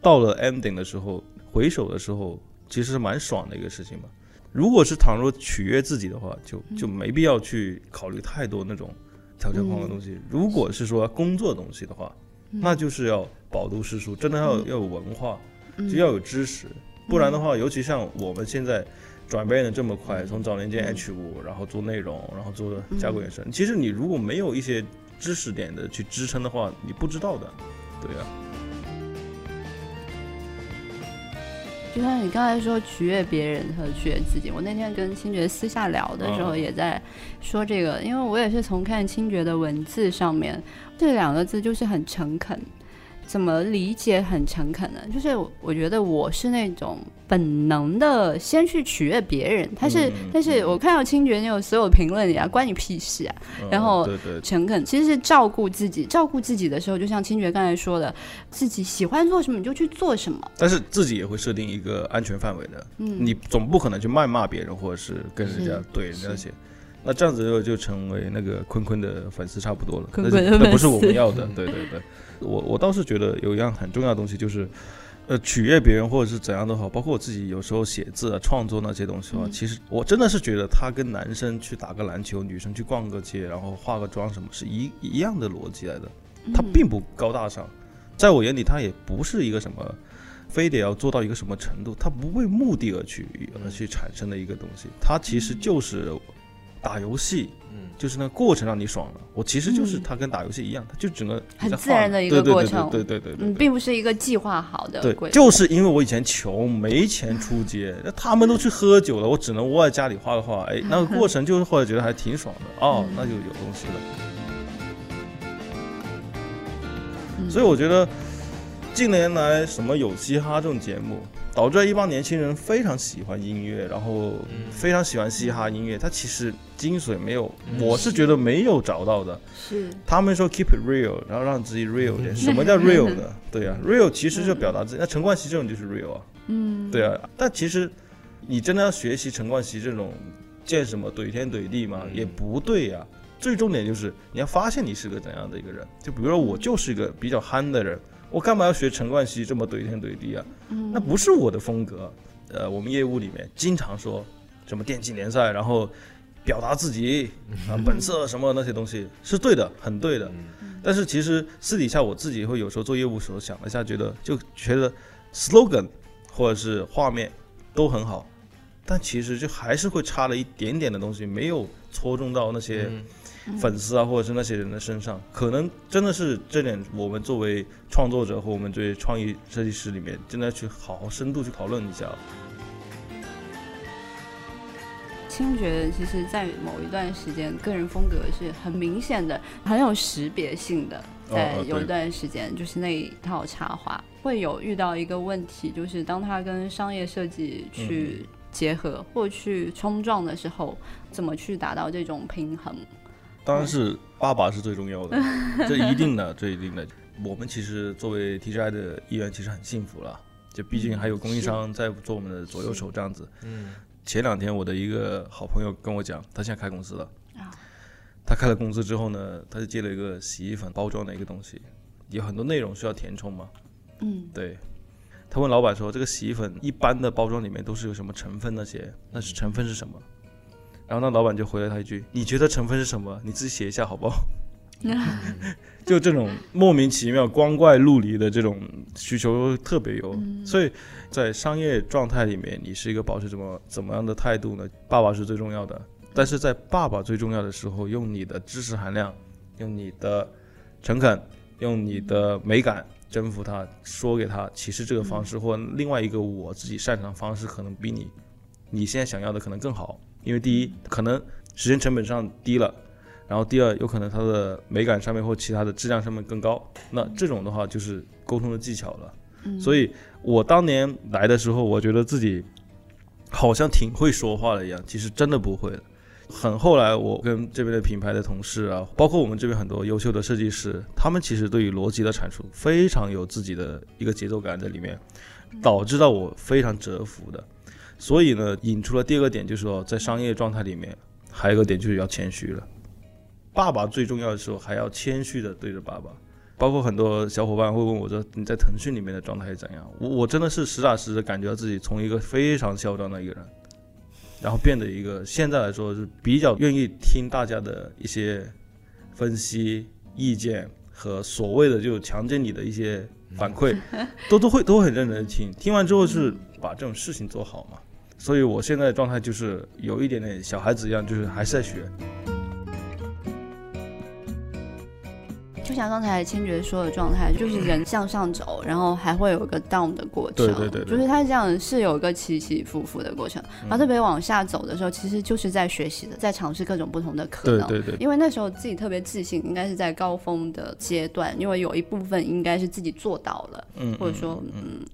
到了 ending 的时候，回首的时候，其实是蛮爽的一个事情嘛。如果是倘若取悦自己的话，就就没必要去考虑太多那种条条框框的东西。如果是说工作东西的话，那就是要饱读诗书，真的要要有文化，就要有知识。不然的话，尤其像我们现在转变的这么快，从早年间 H 五，然后做内容，然后做加工原声，其实你如果没有一些知识点的去支撑的话，你不知道的，对呀。就像你刚才说取悦别人和取悦自己，我那天跟清觉私下聊的时候也在说这个，因为我也是从看清觉的文字上面，这两个字就是很诚恳。怎么理解很诚恳呢？就是我觉得我是那种本能的先去取悦别人，他是，但是我看到清觉那种所有评论里啊，关你屁事啊！然后诚恳其实是照顾自己，照顾自己的时候，就像清觉刚才说的，自己喜欢做什么你就去做什么，但是自己也会设定一个安全范围的。嗯，你总不可能去谩骂别人，或者是跟人家怼人家写，那这样子就就成为那个坤坤的粉丝差不多了，那不是我们要的。对对对。我我倒是觉得有一样很重要的东西，就是，呃，取悦别人或者是怎样都好，包括我自己有时候写字啊、创作那些东西的话，其实我真的是觉得他跟男生去打个篮球、女生去逛个街，然后化个妆什么，是一一样的逻辑来的。他并不高大上，在我眼里，他也不是一个什么，非得要做到一个什么程度，他不为目的而去而去产生的一个东西，他其实就是打游戏。就是那过程让你爽了，我其实就是它跟打游戏一样，它就整个很自然的一个过程，对对对对，嗯，并不是一个计划好的。对，就是因为我以前穷，没钱出街，那他们都去喝酒了，我只能窝在家里画个画，哎，那个过程就是后来觉得还挺爽的，哦，那就有东西了。所以我觉得近年来什么有嘻哈这种节目。导致一帮年轻人非常喜欢音乐，然后嗯非常喜欢嘻哈音乐。它其实精髓没有，嗯我是觉得没有找到的。是他们说 keep it real，然后让自己 real 嗯 点。什么叫 real 呢？对啊，real 其实就表达自己。那陈冠希这种就是 real 啊，嗯，对啊。但其实你真的要学习陈冠希这种见什么怼天怼地嘛，嗯也不对呀、最重点就是你要发现你是个怎样的一个人。就比如说我就是一个比较憨的人，我干嘛要学陈冠希这么怼天怼地啊？那不是我的风格。呃，我们业务里面经常说什么电竞联赛，然后表达自己 啊、本色什么那些东西是对的，很对的。但是其实私底下我自己会有时候做业务时候想了一下，觉得就觉得 slogan 或者是画面都很好，但其实就还是会差了一点点的东西，没有戳中到那些嗯粉丝啊，或者是那些人的身上。可能真的是这点，我们作为创作者和我们作为创意设计师里面，真的要去好好深度去讨论一下。清觉其实，在某一段时间，个人风格是很明显的，很有识别性的。在有一段时间，就是那一套插画会有遇到一个问题，就是当他跟商业设计去结合或去冲撞的时候，怎么去达到这种平衡？当然是爸爸是最重要的，这一定的，这一定的。我们其实作为 TGI 的一员，其实很幸福了，就毕竟还有供应商在做我们的左右手这样子。嗯前两天我的一个好朋友跟我讲，他现在开公司了啊。他开了公司之后呢，他就接了一个洗衣粉包装的一个东西，有很多内容需要填充嘛。嗯，对，他问老板说：“这个洗衣粉一般的包装里面都是有什么成分？那些那是成分是什么？”然后那老板就回了他一句：“你觉得成分是什么？你自己写一下好不好？” 就这种莫名其妙、光怪陆离的这种需求特别有，所以在商业状态里面，你是一个保持怎么怎么样的态度呢？爸爸是最重要的，但是在爸爸最重要的时候，用你的知识含量，用你的诚恳，用你的美感征服他，说给他，其实这个方式或另外一个我自己擅长的方式，可能比你你现在想要的可能更好，因为第一，可能时间成本上低了。然后第二，有可能它的美感上面或其他的质量上面更高，那这种的话就是沟通的技巧了。所以我当年来的时候，我觉得自己好像挺会说话的一样，其实真的不会的。很后来，我跟这边的品牌的同事啊，包括我们这边很多优秀的设计师，他们其实对于逻辑的阐述非常有自己的一个节奏感在里面，导致到我非常折服的。所以呢，引出了第二个点，就是说在商业状态里面，还有一个点就是要谦虚了。爸爸最重要的时候还要谦虚的对着爸爸，包括很多小伙伴会问我说你在腾讯里面的状态是怎样？我我真的是实打实的感觉到自己从一个非常嚣张的一个人，然后变得一个现在来说是比较愿意听大家的一些分析意见和所谓的就强奸你的一些反馈，都都会都很认真的听，听完之后是把这种事情做好嘛。所以我现在的状态就是有一点点小孩子一样，就是还是在学。就像刚才千珏说的状态，就是人向上走，然后还会有一个 down 的过程，对对对对就是它这样是有一个起起伏伏的过程。然后特别往下走的时候，其实就是在学习的，在尝试各种不同的可能。对对对，因为那时候自己特别自信，应该是在高峰的阶段，因为有一部分应该是自己做到了，嗯，或者说嗯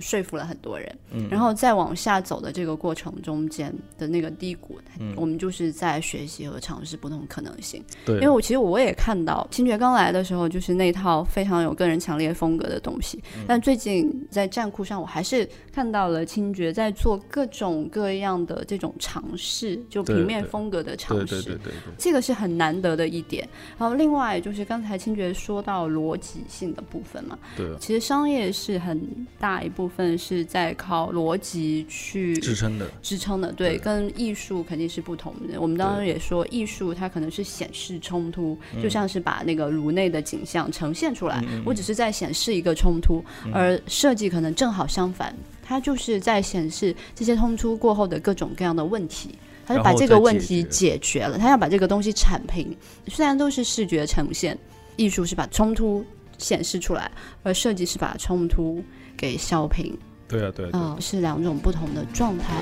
说服了很多人。嗯然后再往下走的这个过程中间的那个低谷，嗯我们就是在学习和尝试不同可能性。对，因为我其实我也看到清觉刚来的时候，就是那套非常有个人强烈风格的东西。嗯但最近在站库上，我还是看到了清觉在做各种各样的这种尝试，就平面风格的尝对试。对对对对，这个是很难得的一点。然后另外就是刚才清觉说到逻辑性的部分嘛，对啊其实商业是很大一部分是在靠逻辑去支撑的，支撑的，对，对跟艺术肯定是不同的。我们当时也说，艺术它可能是显示冲突，就像是把那个颅内的景象呈现出来，我只是在显示一个冲突，而设计可能正好相反，它就是在显示这些冲突过后的各种各样的问题。它就把这个问题解决了，它要把这个东西铲平。虽然都是视觉呈现，艺术是把冲突显示出来，而设计是把冲突给消平。对啊对啊是两种不同的状态。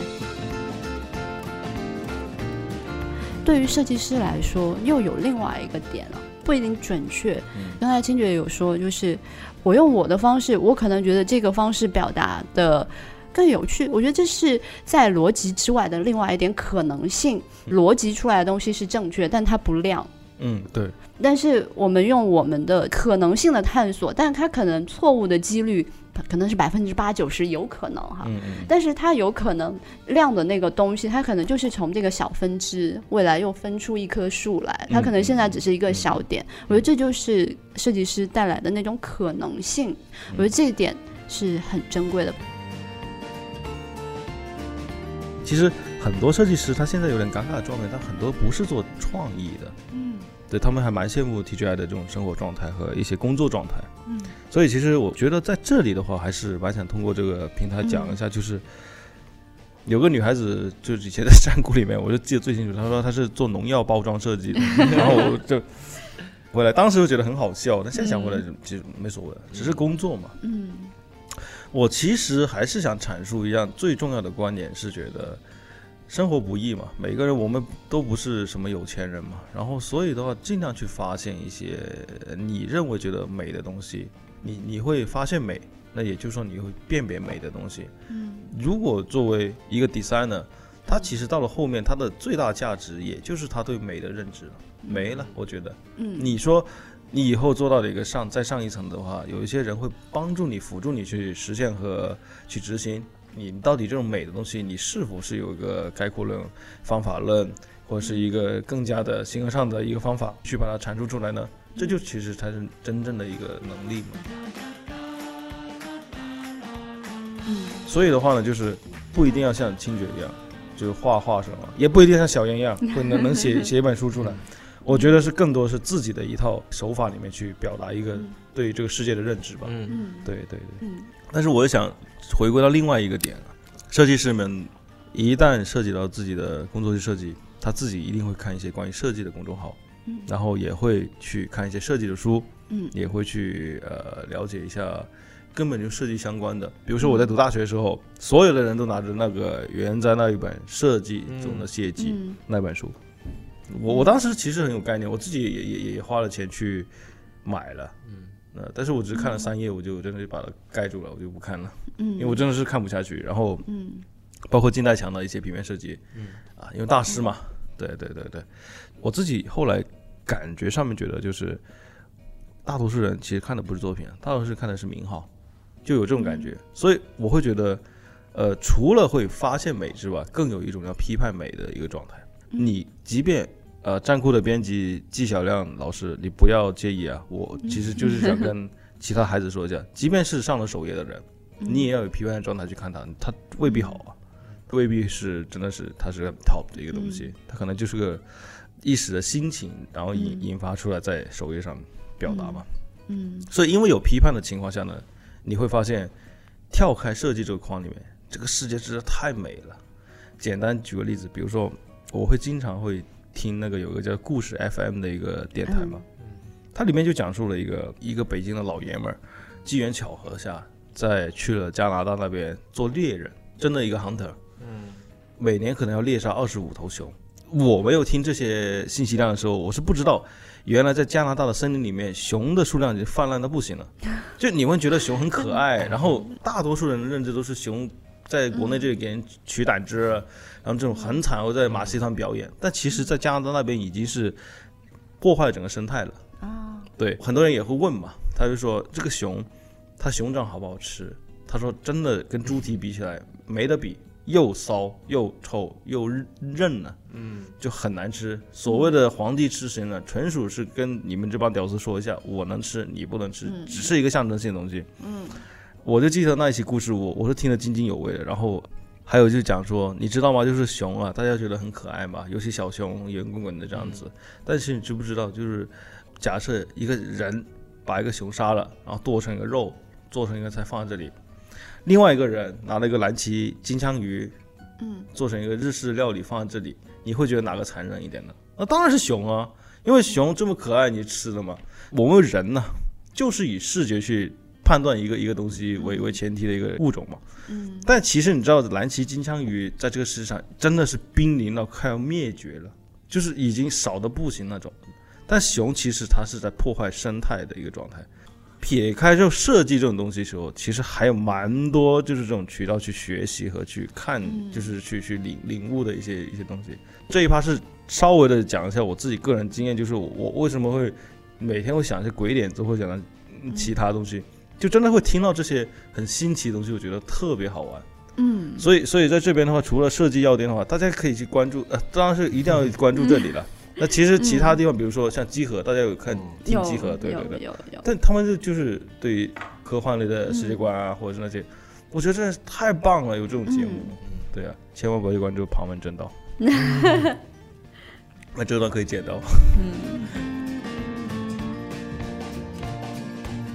对于设计师来说，又有另外一个点了，不一定准确。嗯刚才清觉有说，就是我用我的方式，我可能觉得这个方式表达的更有趣。我觉得这是在逻辑之外的另外一点可能性。逻辑出来的东西是正确，但它不亮。嗯，对，但是我们用我们的可能性的探索，但它可能错误的几率可能是百分之八九十，有可能哈。嗯嗯但是它有可能亮的那个东西，它可能就是从这个小分支，未来又分出一棵树来。它可能现在只是一个小点，我觉得这就是设计师带来的那种可能性。我觉得这一点是很珍贵的。其实很多设计师他现在有点尴尬的状态，他很多不是做创意的，嗯对他们还蛮羡慕 TGI 的这种生活状态和一些工作状态。嗯所以其实我觉得在这里的话，还是蛮想通过这个平台讲一下，就是有个女孩子，就是以前在山谷里面，我就记得最清楚，她说她是做农药包装设计的，然后我就回来，当时就觉得很好笑，但现在想回来就其实没所谓，只是工作嘛。嗯我其实还是想阐述一样最重要的观点，是觉得生活不易嘛，每个人我们都不是什么有钱人嘛，然后所以的话，尽量去发现一些你认为觉得美的东西，你你会发现美，那也就是说你会辨别美的东西。嗯如果作为一个 designer，他其实到了后面，他的最大价值也就是他对美的认知了，没了，我觉得。嗯，你说你以后做到了一个上再上一层的话，有一些人会帮助你、辅助你去实现和去执行。你到底这种美的东西，你是否是有一个概括论、方法论，或者是一个更加的形而上的一个方法去把它阐述出来呢？这就其实才是真正的一个能力嘛。嗯所以的话呢，就是不一定要像清觉一样，就是画画什么，也不一定像小燕一样会能能写 写一本书出来。我觉得是更多是自己的一套手法里面去表达一个嗯。对这个世界的认知吧。嗯，嗯。对对对。嗯。但是我又想回归到另外一个点啊，设计师们一旦涉及到自己的工作去设计，他自己一定会看一些关于设计的公众号，嗯然后也会去看一些设计的书，嗯。也会去呃了解一下根本就设计相关的。比如说我在读大学的时候，所有的人都拿着那个原在那一本《设计中的谢记》嗯。那本书，我我当时其实很有概念，我自己也也也也花了钱去买了。嗯呃，但是我只是看了三页，我就真的就把它盖住了，我就不看了，嗯，因为我真的是看不下去。然后嗯包括金代强的一些平面设计，嗯啊，因为大师嘛，对对对对，我自己后来感觉上面觉得就是，大多数人其实看的不是作品，大多数人看的是名号，就有这种感觉，所以我会觉得，呃，除了会发现美之外，更有一种要批判美的一个状态。你即便呃站酷的编辑纪晓亮老师，你不要介意啊，我其实就是想跟 其他孩子说一下，即便是上了首页的人，你也要有批判的状态去看他，他未必好啊。未必是真的是他是个 top 的一个东西，他可能就是个一时的心情，然后引嗯引发出来在首页上表达嘛。嗯所以因为有批判的情况下呢，你会发现跳开设计这个框里面，这个世界真的太美了。简单举个例子，比如说我会经常会听那个有个叫故事 FM 的一个电台嘛，它里面就讲述了一个一个北京的老爷们儿，机缘巧合下在去了加拿大那边做猎人，真的一个 hunter。嗯每年可能要猎杀二十五头熊。我没有听这些信息量的时候，我是不知道，原来在加拿大的森林里面，熊的数量已经泛滥的不行了。就你们觉得熊很可爱，然后大多数人的认知都是熊在国内这里给人取胆汁，然后这种很惨，我在马戏团表演。但其实，在加拿大那边已经是破坏整个生态了。啊对，很多人也会问嘛，他就说这个熊，它熊掌好不好吃？他说真的跟猪蹄比起来没得比，又骚又臭又韧呢、嗯就很难吃。所谓的皇帝吃谁呢？纯属是跟你们这帮屌丝说一下，我能吃，你不能吃，嗯只是一个象征性的东西。嗯我就记得那一期故事，我我是听得津津有味的。然后还有就讲说，你知道吗？就是熊啊，大家觉得很可爱嘛，尤其小熊圆滚滚的这样子。但是你知不知道，就是假设一个人把一个熊杀了，然后剁成一个肉，做成一个菜放在这里，另外一个人拿了一个蓝鳍金枪鱼嗯做成一个日式料理放在这里，你会觉得哪个残忍一点呢？那当然是熊啊，因为熊这么可爱，你吃了嘛。我们人呢，就是以视觉去判断一个一个东西为为前提的一个物种嘛。嗯但其实你知道，蓝鳍金枪鱼在这个世界上真的是濒临到快要灭绝了，就是已经少的不行那种。但熊其实它是在破坏生态的一个状态。撇开就设计这种东西的时候，其实还有蛮多就是这种渠道去学习和去看，就是去去领领悟的一些一些东西。这一趴是稍微的讲一下我自己个人经验，就是我为什么会每天会想一些鬼点子，或者想其他东西，就真的会听到这些很新奇的东西，我觉得特别好玩。嗯，所以所以在这边的话，除了设计药店的话，大家可以去关注，呃，当然是一定要关注这里了。那其实其他地方，比如说像集合，大家有看听集合，对对对，有有。但他们就就是对于科幻类的世界观啊，或者是那些，我觉得真的是太棒了，有这种节目。对啊，千万不要去关注旁门正道。那这段可以剪掉。嗯。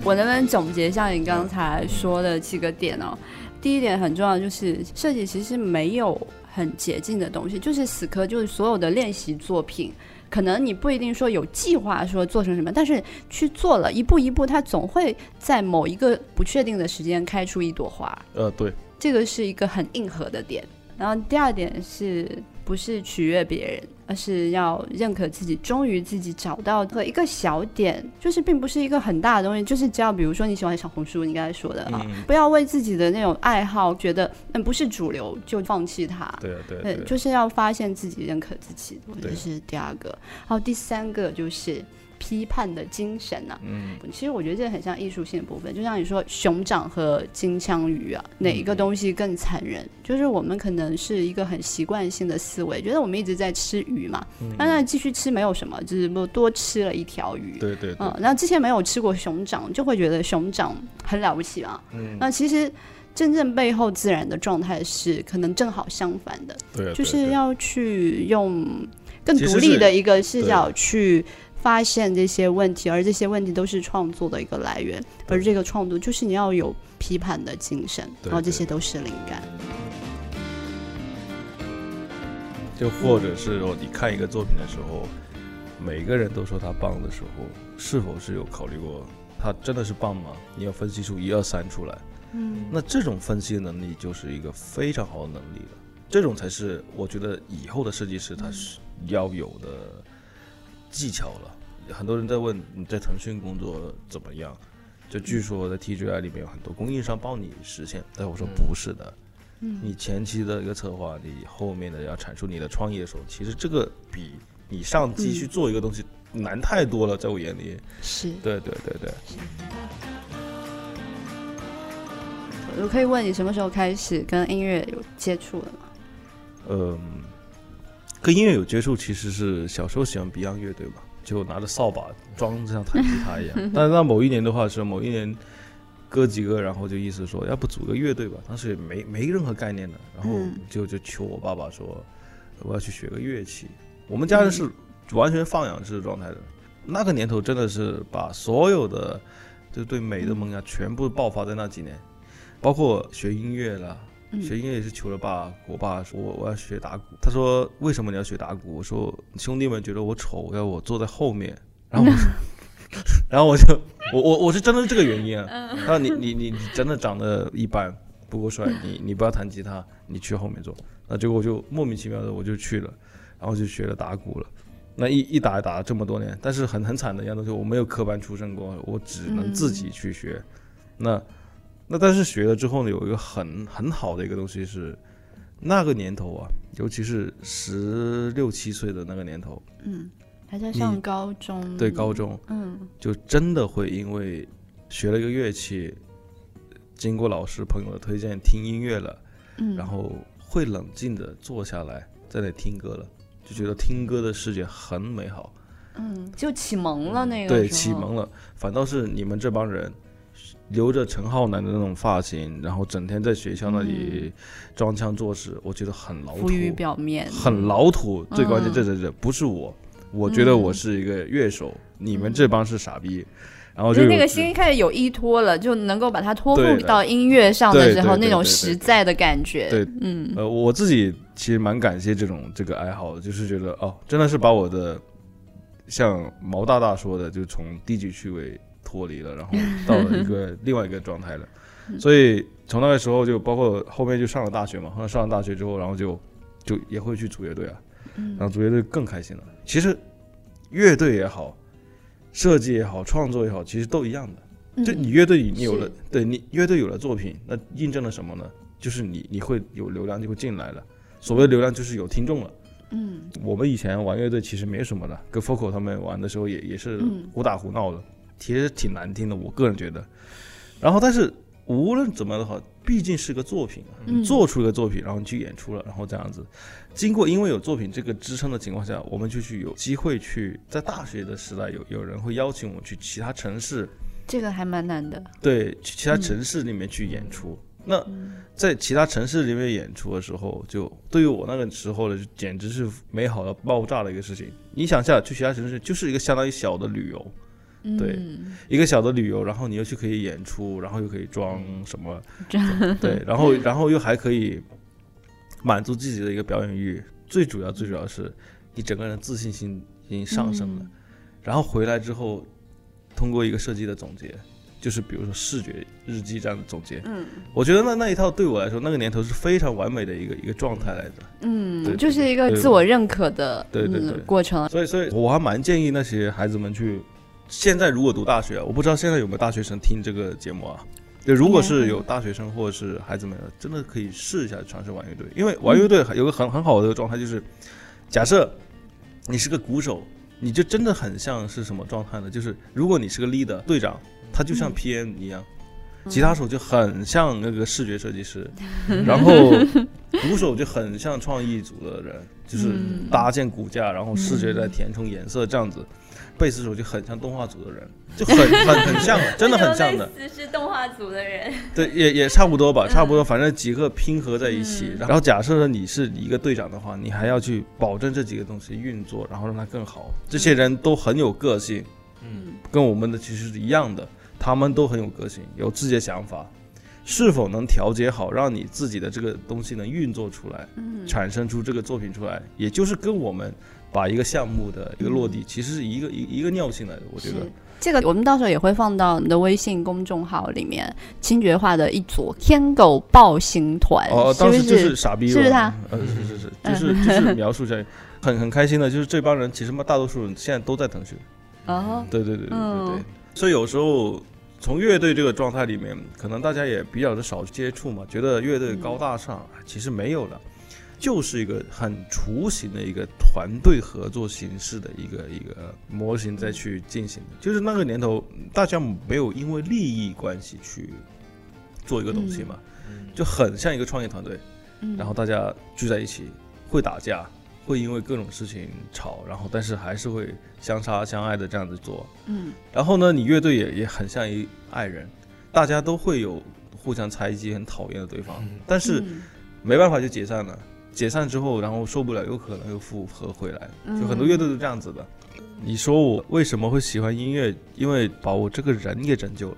我能不能总结一下你刚才说的几个点哦？第一点很重要，就是设计其实没有很捷径的东西，就是死磕，就是所有的练习作品，可能你不一定说有计划说做成什么，但是去做了一步一步，它总会在某一个不确定的时间开出一朵花。呃，对，这个是一个很硬核的点。然后第二点是不是取悦别人？而是要认可自己，忠于自己，找到和一个小点，就是并不是一个很大的东西，就是只要比如说你喜欢小红书，你刚才说的啊，不要为自己的那种爱好觉得嗯不是主流就放弃它，对对对，就是要发现自己，认可自己，这是第二个。好，第三个就是。批判的精神呢？嗯，其实我觉得这很像艺术性的部分，就像你说熊掌和金枪鱼啊，哪一个东西更残忍？就是我们可能是一个很习惯性的思维，觉得我们一直在吃鱼嘛，那那继续吃没有什么，只是不多吃了一条鱼。对对，嗯，那之前没有吃过熊掌，就会觉得熊掌很了不起嘛。嗯，那其实真正背后自然的状态是可能正好相反的，对，就是要去用更独立的一个视角去。发现这些问题，而这些问题都是创作的一个来源，而这个创作就是你要有批判的精神，然后这些都是灵感。就或者是说，你看一个作品的时候，每个人都说他棒的时候，是否是有考虑过他真的是棒吗？你要分析出一二三出来。嗯，那这种分析能力就是一个非常好的能力了。这种才是我觉得以后的设计师他是要有的。技巧了，很多人在问你在腾讯工作怎么样？就据说在 TGI 里面有很多供应商帮你实现，但我说不是的。嗯，你前期的一个策划，你后面的要阐述你的创业的时候，其实这个比你上机去做一个东西难太多了，在我眼里。是。对对对对。我可以问你什么时候开始跟音乐有接触的吗？嗯。跟音乐有接触，其实是小时候喜欢 Beyond 乐队嘛，就拿着扫把装像弹吉他一样。但是到某一年的话，是某一年哥几个，然后就意思说，要不组个乐队吧？当时也没没任何概念的，然后就就求我爸爸说，我要去学个乐器。我们家人是完全放养式状态的。那个年头真的是把所有的就对美的萌芽全部爆发在那几年，包括学音乐了。学音乐也是求了爸，我爸说我我要学打鼓。他说为什么你要学打鼓？我说兄弟们觉得我丑，要我坐在后面。然后，然后我就我我我是真的是这个原因啊。他说你你你你真的长得一般，不够帅，你你不要弹吉他，你去后面坐。那结果我就莫名其妙的我就去了，然后就学了打鼓了。那一一打打了这么多年，但是很很惨的一样东西，我没有科班出身过，我只能自己去学。那。那但是学了之后呢，有一个很很好的一个东西是，那个年头啊，尤其是十六七岁的那个年头，嗯，还在上高中，对高中，嗯，就真的会因为学了一个乐器，经过老师朋友的推荐听音乐了，嗯，然后会冷静的坐下来在那听歌了，就觉得听歌的世界很美好，嗯，就启蒙了那个，对，启蒙了，反倒是你们这帮人。留着陈浩南的那种发型，然后整天在学校那里装腔作势，我觉得很老土。浮于表面，很老土。最关键，这这这不是我，我觉得我是一个乐手，你们这帮是傻逼。然后就那个心开始有依托了，就能够把它托付到音乐上的时候，那种实在的感觉。对，嗯，呃，我自己其实蛮感谢这种这个爱好，就是觉得哦，真的是把我的像毛大大说的，就从低级趣味。脱离了，然后到了一个 另外一个状态了，所以从那个时候就包括后面就上了大学嘛，后来上了大学之后，然后就就也会去组乐队啊，然后组乐队更开心了。其实乐队也好，设计也好，创作也好，其实都一样的，就你乐队你有了，对你乐队有了作品，那印证了什么呢？就是你你会有流量就会进来了。所谓的流量就是有听众了。嗯，我们以前玩乐队其实没什么的，跟 Focal 他们玩的时候也也是嗯胡打胡闹的，其实挺难听的，我个人觉得。然后，但是无论怎么样的话，毕竟是个作品做出一个作品，然后你去演出了，然后这样子，经过因为有作品这个支撑的情况下，我们就去有机会去在大学的时代有有人会邀请我们去其他城市，这个还蛮难的。对，去其他嗯城市里面去演出。那在其他城市里面演出的时候，就对于我那个时候的，就简直是美好的爆炸的一个事情。你想一下，去其他城市就是一个相当于小的旅游，对嗯一个小的旅游，然后你又去可以演出，然后又可以装什么，这对，然后 然后又还可以满足自己的一个表演欲。最主要最主要是你整个人自信心已经上升了，嗯然后回来之后，通过一个设计的总结，就是比如说视觉日记这样的总结，嗯我觉得那那一套对我来说，那个年头是非常完美的一个一个状态来的。嗯，对就是一个自我认可的对对对嗯过程。所以，所以我还蛮建议那些孩子们去，现在如果读大学啊，我不知道现在有没有大学生听这个节目啊。对，如果是有大学生或者是孩子们，真的可以试一下尝试玩乐队，因为玩乐队有个很很好的一个状态，就是假设你是个鼓手，你就真的很像是什么状态呢？就是如果你是个 leader 队长，他就像嗯 PM 一样，吉他手就很像那个视觉设计师，然后鼓手就很像创意组的人，就是嗯搭建骨架，然后视觉在填充颜色这样子。贝斯手就很像动画组的人，就很很很像，真的很像的。是动画组的人。对，也也差不多吧，差不多，反正几个拼合在一起。嗯然后假设你是一个队长的话，你还要去保证这几个东西运作，然后让它更好。这些人都很有个性，嗯，跟我们的其实是一样的，他们都很有个性，有自己的想法。是否能调节好，让你自己的这个东西能运作出来，嗯产生出这个作品出来，也就是跟我们把一个项目的一个落地，其实是一个一一个尿性来的。我觉得，这个我们到时候也会放到你的微信公众号里面，清觉化的一组天狗暴行团，哦，当时就是傻逼了，是不是他？呃，是是是，就是就是 描述一下，很很开心的，就是这帮人其实嘛，大多数人现在都在腾讯。哦，对对对对对所以有时候从乐队这个状态里面，可能大家也比较的少接触嘛，觉得乐队高大上，其实没有的，就是一个很雏形的一个团队合作形式的一个一个模型再去进行的。就是那个年头，大家没有因为利益关系去做一个东西嘛，就很像一个创业团队，嗯然后大家聚在一起会打架。会因为各种事情吵，然后但是还是会相杀相爱的这样子做，嗯然后呢，你乐队也也很像一爱人，大家都会有互相猜忌、很讨厌的对方，嗯但是嗯没办法就解散了。解散之后，然后受不了，有可能又复合回来，就很多乐队都这样子的。你说我为什么会喜欢音乐？因为把我这个人给拯救了。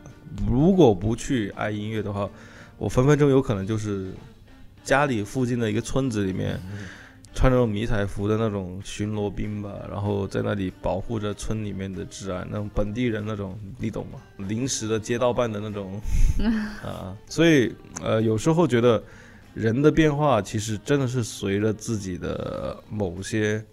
如果不去爱音乐的话，我分分钟有可能就是家里附近的一个村子里面，穿那种迷彩服的那种巡逻兵吧，然后在那里保护着村里面的治安，那种本地人那种，你懂吗？临时的街道办的那种 啊，所以呃，有时候觉得人的变化其实真的是随着自己的某些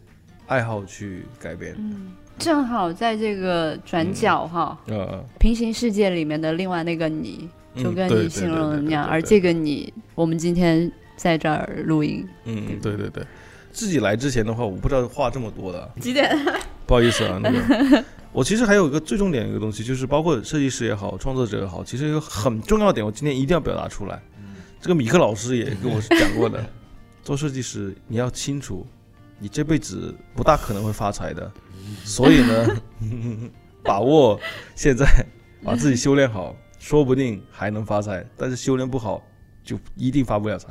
爱好去改变。嗯，正好在这个转角哈，呃，平行世界里面的另外那个你，就跟你形容的那样，而这个你，我们今天在这儿录音，嗯，对对对，自己来之前的话，我不知道话这么多的，几点？不好意思啊，那个，我其实还有一个最重点一个东西，就是包括设计师也好，创作者也好，其实有很重要的点，我今天一定要表达出来。这个米克老师也跟我讲过的，做设计师你要清楚，你这辈子不大可能会发财的，所以呢，把握现在，把自己修炼好，说不定还能发财，但是修炼不好，就一定发不了财。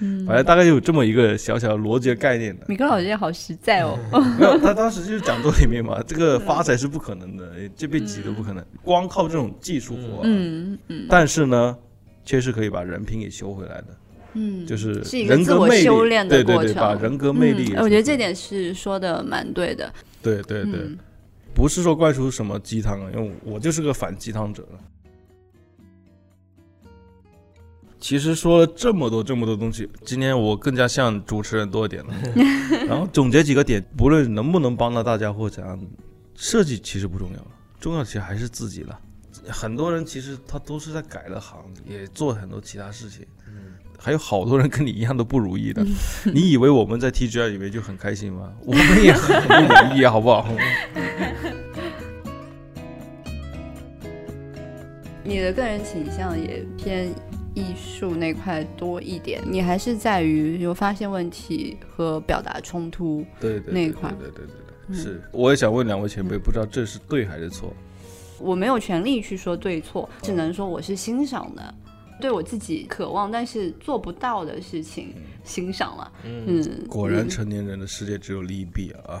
嗯，反正大概有这么一个小小的逻辑的概念的。米克老师也好实在哦。没有，他当时就是讲座里面嘛，这个发财是不可能的，这辈子都不可能，光靠这种技术活啊、嗯嗯但是呢，却是可以把人品给修回来的，嗯，就是是一个自我人格魅力，修炼的对对对，过程。把人格魅力我觉得这点是说的蛮对的。对对对，嗯不是说灌输什么鸡汤啊，因为我就是个反鸡汤者。其实说了这么多这么多东西，今天我更加像主持人多一点了。然后总结几个点，不论能不能帮到大家或怎样，设计其实不重要了，重要的其实还是自己了。很多人其实他都是在改了行，也做很多其他事情。嗯，还有好多人跟你一样都不如意的。你以为我们在 TGI 里面就很开心吗？我们也很不如意，好不好？你的个人倾向也偏艺术那块多一点，你还是在于有发现问题和表达冲突。对对对那一块对对对对对对，是。我也想问两位前辈，不知道这是对还是错？我没有权利去说对错，只能说我是欣赏的，对我自己渴望但是做不到的事情欣赏了。嗯嗯，果然嗯成年人的世界只有利弊啊！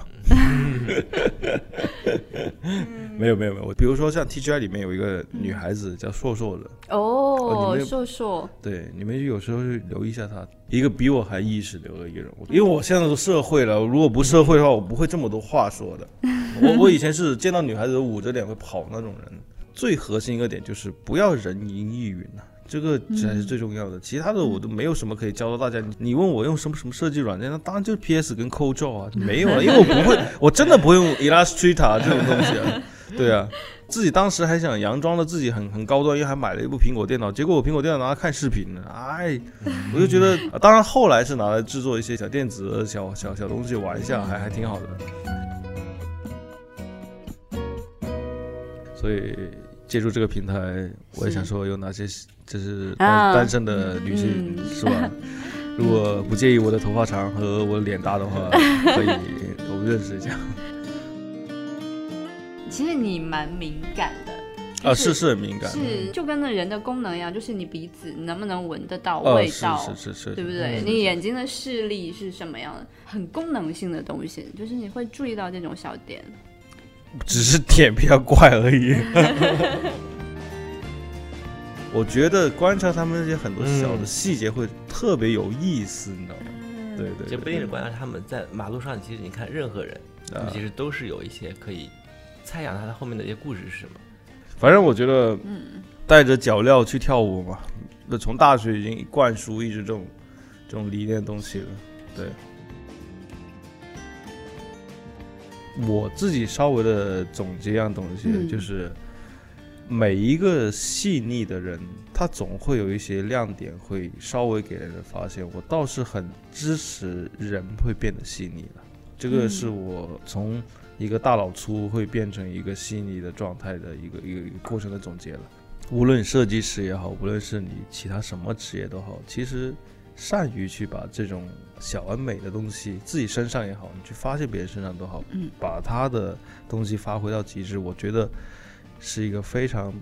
没有没有没有，比如说像 TGI 里面有一个女孩子叫硕硕的，哦硕硕，对，你们有时候去留意一下她，一个比我还意识流的一个人物。因为我现在都社会了，如果不社会的话，我不会这么多话说的。我我以前是见到女孩子捂着脸会跑那种人。最核心一个点就是不要人云亦云呐、这个才是最重要的。其他的我都没有什么可以教到大家。你你问我用什么什么设计软件，那当然就是 PS 跟 CodeDraw 啊，没有了，因为我不会，我真的不会用 Illustrator 这种东西啊。对啊，自己当时还想佯装的自己很很高端，又还买了一部苹果电脑，结果我苹果电脑拿来看视频呢，哎，我就觉得，呃当然后来是拿来制作一些小电子、小小小东西玩一下，还还挺好的。所以借助这个平台，我也想说有哪些就是单、啊单身的女性、嗯是吧？如果不介意我的头发长和我脸大的话，可以我们认识一下其实你蛮敏感的。啊，是是很敏感，是，就跟那人的功能一样，就是你鼻子能不能闻得到味道，是是是，对不对？你眼睛的视力是什么样的？很功能性的东西，就是你会注意到这种小点。只是点比较怪而已。我觉得观察他们那些很多小的嗯细节会特别有意思，你知道吗？对对对，就不一定是观察他们在马路上，其实你看任何人，他啊们其实都是有一些可以猜想他的后面的一些故事是什么。反正我觉得嗯，带着脚镣去跳舞嘛，那从大学已经灌输一直这种这种理念东西了。对，我自己稍微的总结一样东西，嗯就是每一个细腻的人，他总会有一些亮点会稍微给人发现。我倒是很支持人会变得细腻的，这个嗯是我从一个大老粗会变成一个细腻的状态的一个一个一个过程的总结了。无论设计师也好，无论是你其他什么职业都好，其实善于去把这种小而美的东西，自己身上也好，你去发现别人身上都好，嗯，把他的东西发挥到极致，我觉得是一个非常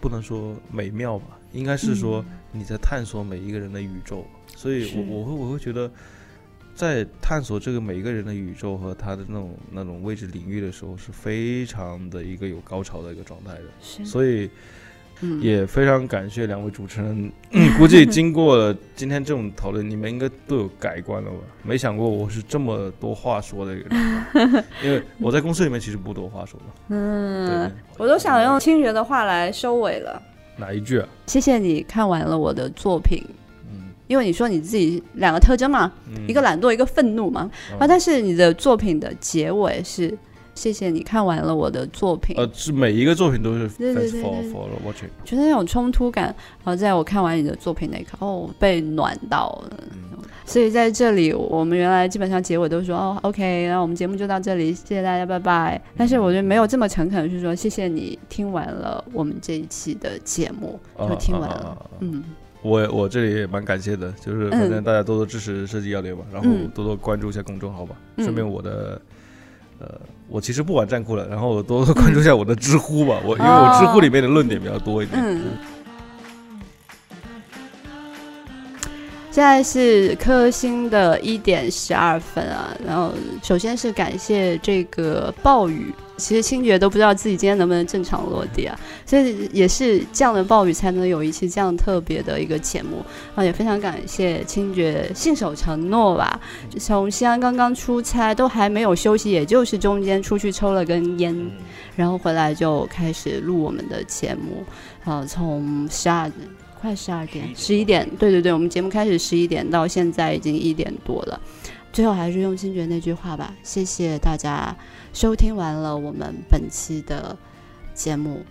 不能说美妙吧，应该是说你在探索每一个人的宇宙，所以是我我会我会觉得。在探索这个每一个人的宇宙和他的那种那种位置领域的时候，是非常的一个有高潮的一个状态的。所以嗯，也非常感谢两位主持人。嗯 估计经过了今天这种讨论，你们应该都有改观了吧？没想过我是这么多话说的一个人，因为我在公司里面其实不多话说的。嗯，我都想用清源的话来收尾了。哪一句啊？谢谢你看完了我的作品，嗯，因为你说你自己两个特征嘛，嗯一个懒惰，一个愤怒嘛。嗯啊，但是你的作品的结尾是谢谢你看完了我的作品，呃，是每一个作品都是 thanks 对 for for watching。觉得那种冲突感，然后在我看完你的作品那一刻，哦，被暖到了。嗯所以在这里，我们原来基本上结尾都说哦，OK，那我们节目就到这里，谢谢大家，拜拜。但是我觉得没有这么诚恳，是说谢谢你听完了我们这一期的节目，啊就听完啊啊啊了啊，嗯，我我这里也蛮感谢的，就是反正大家多多支持设计要点吧，然后嗯多多关注一下公众号吧，嗯顺便我的。呃，我其实不玩站酷了，然后多多关注一下我的知乎吧，我因为我知乎里面的论点比较多一点。嗯。现在是颗星的一点十二分啊，然后首先是感谢这个暴雨，其实清觉都不知道自己今天能不能正常落地啊，所以也是这样的暴雨才能有一期这样特别的一个节目。啊，也非常感谢清觉信守承诺吧，从西安刚刚出差都还没有休息，也就是中间出去抽了根烟，嗯，然后回来就开始录我们的节目，呃，从十二快十二点，十一点，对对对，我们节目开始十一点，到现在已经一点多了。最后还是用清觉那句话吧，谢谢大家收听完了我们本期的 节目。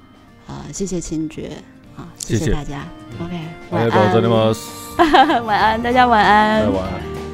啊、谢谢清觉啊，谢谢谢大家。OK，あり晚がとうござい安，ます。晚安，大家晚安。拜拜。